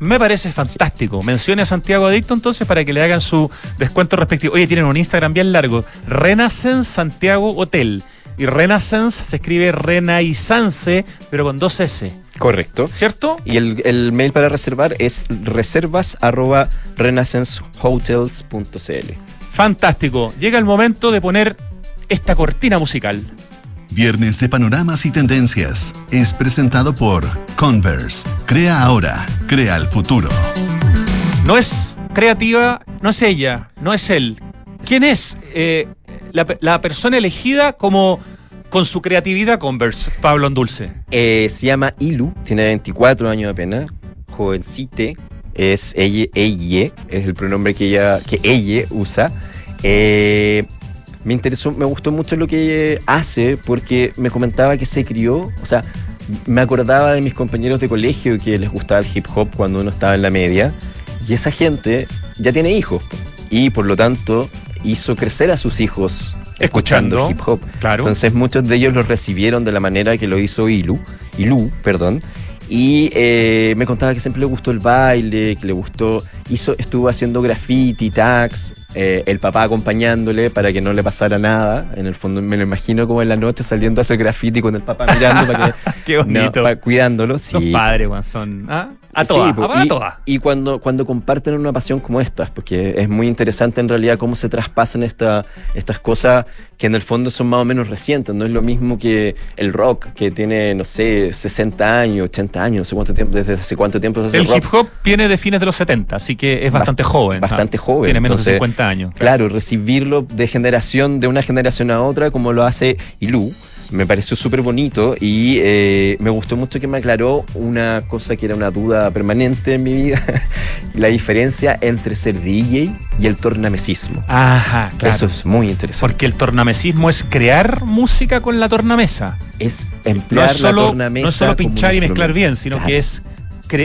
Me parece fantástico. Mencione a Santiago Adicto entonces para que le hagan su descuento respectivo. Oye, tienen un Instagram bien largo. Renaissance Santiago Hotel. Y Renaissance se escribe Renaissance, pero con dos S. Correcto. ¿Cierto? Y el, el mail para reservar es reservas arroba renaissancehotels.cl. Fantástico. Llega el momento de poner esta cortina musical. Viernes de panoramas y tendencias es presentado por Converse. Crea ahora, crea el futuro. No es creativa, no es ella, no es él. ¿Quién es eh, la, la persona elegida como con su creatividad Converse, Pablo Andulce? Eh, se llama Ilu, tiene 24 años apenas, jovencite, es ella, ella, es el pronombre que ella, que ella usa. Eh, me interesó, me gustó mucho lo que hace porque me comentaba que se crió, o sea, me acordaba de mis compañeros de colegio que les gustaba el hip hop cuando uno estaba en la media y esa gente ya tiene hijos y por lo tanto hizo crecer a sus hijos escuchando, Escuchando, hip hop. claro. Entonces muchos de ellos lo recibieron de la manera que lo hizo Ilu, Ilu, perdón. Y eh, me contaba que siempre le gustó el baile, que le gustó, hizo, estuvo haciendo graffiti, tags, eh, el papá acompañándole para que no le pasara nada. En el fondo me lo imagino como en la noche saliendo a hacer graffiti con el papá (laughs) mirando para que, (laughs) Qué bonito. no, para- cuidándolo. Son sí. padres, weón, son. ¿ah? A Sí, todas, po, a y, y cuando, cuando comparten una pasión como esta, porque es muy interesante en realidad cómo se traspasan esta, estas cosas que en el fondo son más o menos recientes. No es lo mismo que el rock, que tiene, no sé, 60 años, 80 años, no sé cuánto tiempo, desde hace cuánto tiempo se hace El rock. hip hop viene de fines de los 70, así que es bastante joven. Bastante ah. joven. Tiene menos de Entonces, 50 años. Claro, recibirlo de generación, de una generación a otra, como lo hace Ilú, me pareció súper bonito y eh, me gustó mucho que me aclaró una cosa que era una duda permanente en mi vida, (laughs) la diferencia entre ser DJ y el tornamesismo. Ajá, claro. Eso es muy interesante. Porque el tornamesismo es crear música con la tornamesa. Es No emplear es solo, la tornamesa no es solo pinchar y mezclar bien, sino Claro. que es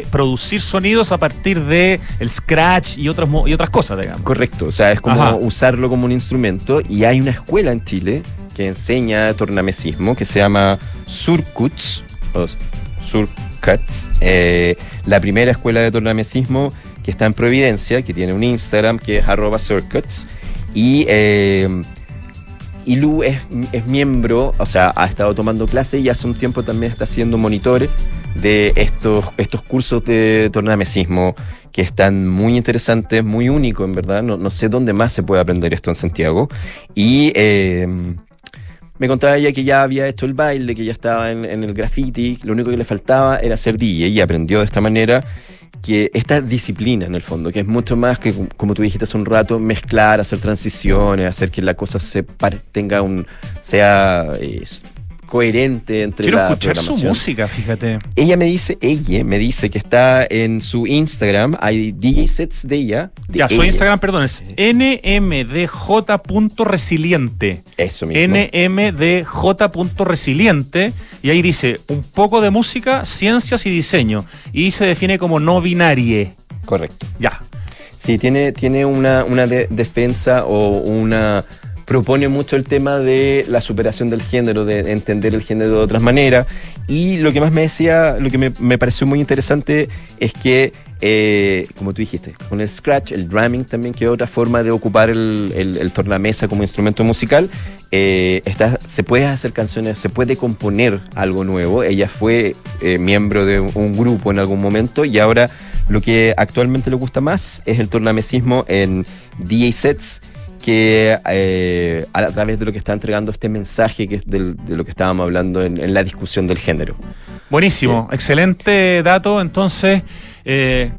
producir sonidos a partir de el scratch y otras y otras cosas, digamos. Correcto, o sea, es como Ajá. usarlo como un instrumento y hay una escuela en Chile que enseña tornamesismo que se llama Surcuts, o Surcuts, eh, la primera escuela de tornamesismo que está en Providencia, que tiene un Instagram que es arroba Surcuts y eh, Ilu es, es miembro, o sea, ha estado tomando clases y hace un tiempo también está haciendo monitores de estos, estos cursos de tornamesismo que están muy interesantes, muy únicos en verdad. No, no sé dónde más se puede aprender esto en Santiago. Y eh, me contaba ella que ya había hecho el baile, que ya estaba en, en el graffiti, lo único que le faltaba era ser DJ y aprendió de esta manera que esta disciplina en el fondo, que es mucho más que, como tú dijiste hace un rato, mezclar, hacer transiciones, hacer que la cosa se tenga un sea eh, coherente entre Quiero la escuchar su música, fíjate. Ella me dice, ella me dice que está en su Instagram, hay DJ sets de ella. de Ya, su. Instagram, perdón, es nmdj.resiliente. Eso mismo. nmdj.resiliente. Y ahí dice, un poco de música, ciencias y diseño. Y se define como no binarie. Correcto. Ya. Sí, tiene, tiene una, una de- defensa o una... Propone mucho el tema de la superación del género, de entender el género de otras maneras. Y lo que más me decía, lo que me, me pareció muy interesante es que, eh, como tú dijiste, con el scratch, el drumming también, que es otra forma de ocupar el, el- el tornamesa como instrumento musical, eh, está- se puede hacer canciones, se puede componer algo nuevo. Ella fue eh, miembro de un, grupo en algún momento y ahora lo que actualmente le gusta más es el tornamesismo en DJ sets que eh, a, través de lo que está entregando este mensaje que es del- de lo que estábamos hablando en, en la discusión del género. Buenísimo, excelente dato. Entonces, eh,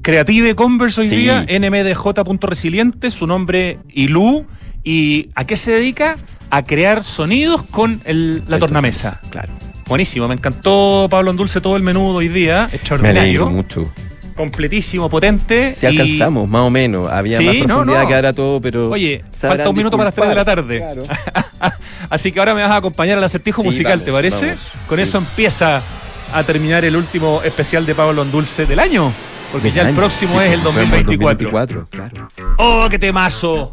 Creative Converse hoy Sí. día, nmdj.resiliente, su nombre Ilú. ¿Y a qué se dedica? A crear sonidos con el- la El tornamesa. Claro. Buenísimo, me encantó Pablo Endulce todo el menú de hoy día, Me extraordinario, alegro mucho. Completísimo, potente. Si y- alcanzamos, más o menos. Había Sí, más profundidad no. que ahora todo, pero. Oye, falta un minuto para las 3 de la tarde. (laughs) Así que ahora me vas a acompañar al acertijo Sí, musical, vamos, ¿te parece? vamos. Con Sí. eso empieza a terminar el último especial de Pablo Endulce del año. Porque ya el próximo Sí, es el pues, vemos 2024. 2024, claro. ¡Oh, qué temazo!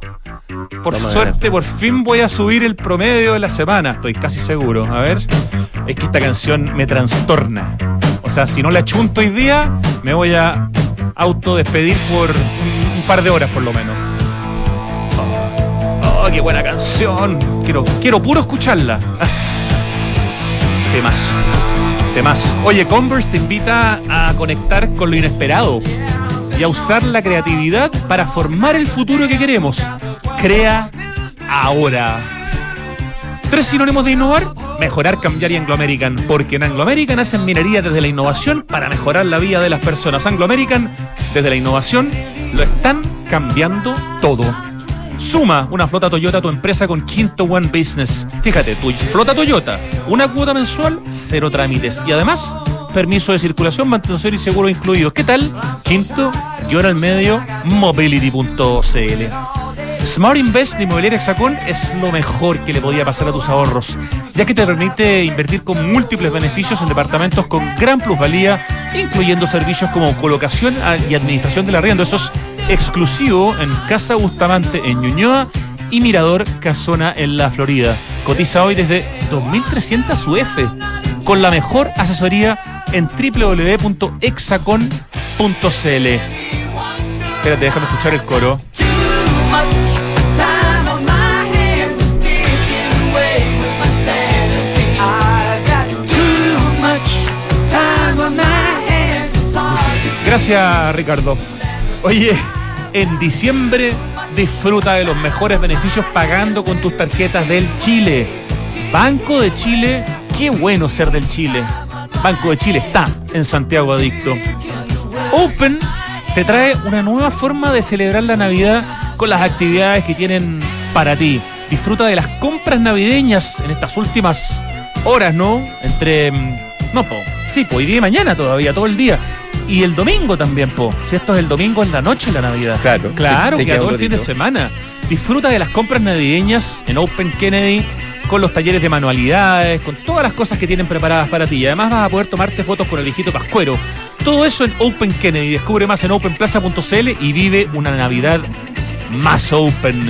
Por suerte, por fin voy a subir el promedio de la semana, estoy casi seguro. A ver, es que esta canción me trastorna. O sea, si no la chunto hoy día, me voy a autodespedir por un, un par de horas por lo menos. ¡Oh, qué buena canción! Quiero, quiero puro escucharla. (laughs) Temazo. Temazo. Oye, Converse te invita a conectar con lo inesperado y a usar la creatividad para formar el futuro que queremos. Crea ahora. Tres sinónimos de innovar: mejorar, cambiar y Anglo American. Porque en Anglo American hacen minería desde la innovación para mejorar la vida de las personas. Anglo American, desde la innovación, lo están cambiando todo. Suma una flota Toyota a tu empresa con Quinto One Business. Fíjate, tu flota Toyota, una cuota mensual, cero trámites. Y además, permiso de circulación, mantención y seguro incluidos. ¿Qué tal? Quinto, y ahora al medio, mobility.cl. Smart Invest de Inmobiliaria Hexacón es lo mejor que le podía pasar a tus ahorros, ya que te permite invertir con múltiples beneficios en departamentos con gran plusvalía, incluyendo servicios como colocación y administración del arriendo. Eso es exclusivo en Casa Bustamante en Ñuñoa y Mirador Casona en la Florida. Cotiza hoy desde 2.300 UF con la mejor asesoría en www.exacon.cl. Espérate, déjame escuchar el coro. Gracias, Ricardo. Oye, en diciembre disfruta de los mejores beneficios pagando con tus tarjetas del Chile. Banco de Chile, qué bueno ser del Chile. Banco de Chile está en Santiago Adicto. Open te trae una nueva forma de celebrar la Navidad con las actividades que tienen para ti. Disfruta de las compras navideñas en estas últimas horas, ¿no? Entre. mm, No, po. Sí, hoy día y mañana todavía, todo el día. Y el domingo también, po. Si esto es el domingo, en la noche la Navidad. Claro. Claro, Te- te que todo el fin de semana. Disfruta de las compras navideñas en Open Kennedy con los talleres de manualidades, con todas las cosas que tienen preparadas para ti. Y además vas a poder tomarte fotos con el hijito Pascuero. Todo eso en Open Kennedy. Descubre más en openplaza.cl y vive una Navidad más open.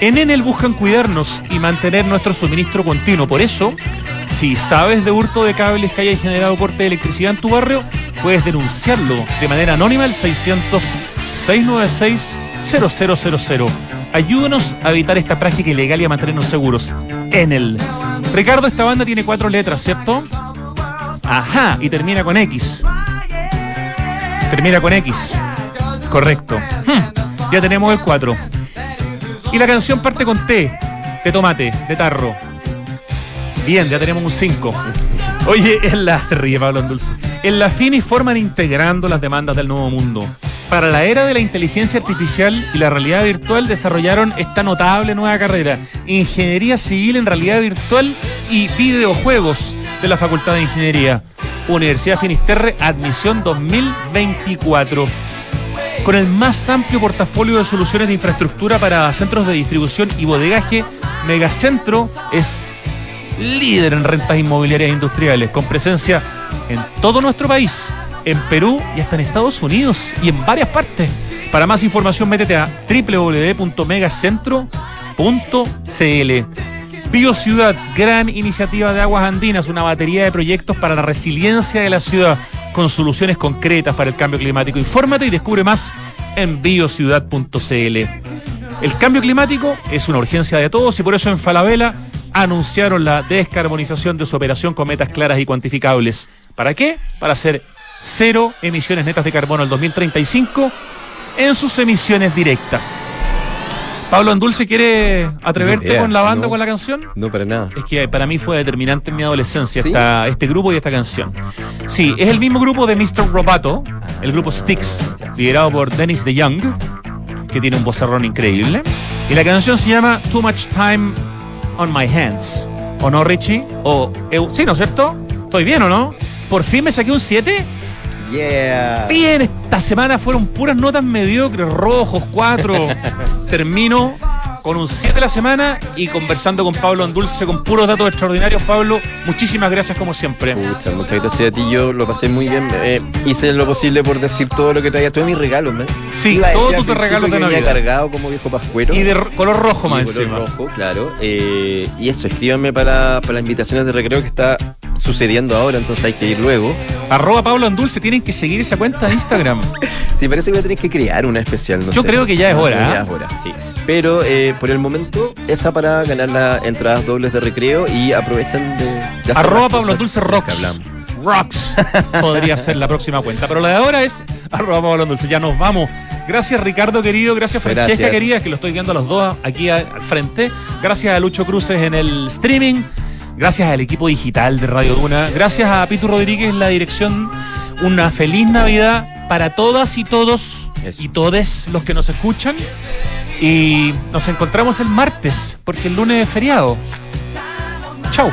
En Enel buscan cuidarnos y mantener nuestro suministro continuo. Por eso, si sabes de hurto de cables que haya generado corte de electricidad en tu barrio, puedes denunciarlo de manera anónima al 600-696-0000. Ayúdanos a evitar esta práctica ilegal y a mantenernos seguros. Enel. Ricardo, esta banda tiene cuatro letras, ¿cierto? Ajá, y termina con X. Termina con X. Correcto. Hmm, ya tenemos el 4. Y la canción parte con T, de tomate, de tarro. Bien, ya tenemos un 5. Oye, en la, se ríe Pablo Dulce. En la FINI forman integrando las demandas del nuevo mundo. Para la era de la inteligencia artificial y la realidad virtual desarrollaron esta notable nueva carrera, Ingeniería Civil en Realidad Virtual y Videojuegos de la Facultad de Ingeniería. Universidad Finisterre, admisión 2024 con el más amplio portafolio de soluciones de infraestructura para centros de distribución y bodegaje, Megacentro es líder en rentas inmobiliarias industriales, con presencia en todo nuestro país, en Perú y hasta en Estados Unidos y en varias partes. Para más información, métete a www.megacentro.cl. Biociudad, gran iniciativa de Aguas Andinas, una batería de proyectos para la resiliencia de la ciudad con soluciones concretas para el cambio climático. Infórmate y descubre más en biociudad.cl. El cambio climático es una urgencia de todos y por eso en Falabella anunciaron la descarbonización de su operación con metas claras y cuantificables. ¿Para qué? Para hacer cero emisiones netas de carbono al 2035 en sus emisiones directas. Pablo Andulce, ¿quiere atreverte idea, con la banda no. con la canción? No, para nada. Es que para mí fue determinante en mi adolescencia ¿Sí? esta- este grupo y esta canción. Sí, es el mismo grupo de Mr. Roboto, el grupo Styx, liderado por Dennis DeYoung, que tiene un vozarrón increíble. Y la canción se llama Too Much Time on My Hands. ¿O no, Richie? O, eh, sí, ¿no es cierto? ¿Estoy bien o no? ¿Por fin me saqué un 7? Yeah. Bien, esta semana fueron puras notas mediocres, rojos, cuatro. (laughs) Termino con un 7 la semana y conversando con Pablo Andulce con puros datos extraordinarios. Pablo, muchísimas gracias como siempre. Muchas, muchas gracias a ti. Yo lo pasé muy bien. eh, hice lo posible por decir todo lo que traía. Todos mis regalos, ¿no? Sí, todos tus regalos de Navidad. cargado como viejo pascuero. Y de color rojo más de color encima. rojo, claro. Eh, y eso, escríbanme para, para las invitaciones de recreo que está sucediendo ahora, entonces hay que ir luego. Arroba Pablo Andulce, tienen que seguir esa cuenta de Instagram. (laughs) Sí, parece que voy a tener que crear una especial. No Yo sé. creo que ya es hora, Ya ¿ah? es hora, sí. Pero eh, por el momento, esa para ganar las entradas dobles de recreo y aprovechan de, de hacer Arroba Pablo que Rocks. Rocks podría ser la próxima cuenta. Pero la de ahora es arroba Pablo Andulce. Ya nos vamos. Gracias Ricardo querido, gracias Francesca Gracias. querida, que lo estoy viendo a los dos aquí al frente. Gracias a Lucho Cruces en el streaming. Gracias al equipo digital de Radio Duna. Gracias a Pitu Rodríguez la dirección. Una feliz Navidad para todas y todos y todes los que nos escuchan. Y nos encontramos el martes, porque el lunes es feriado. Chau.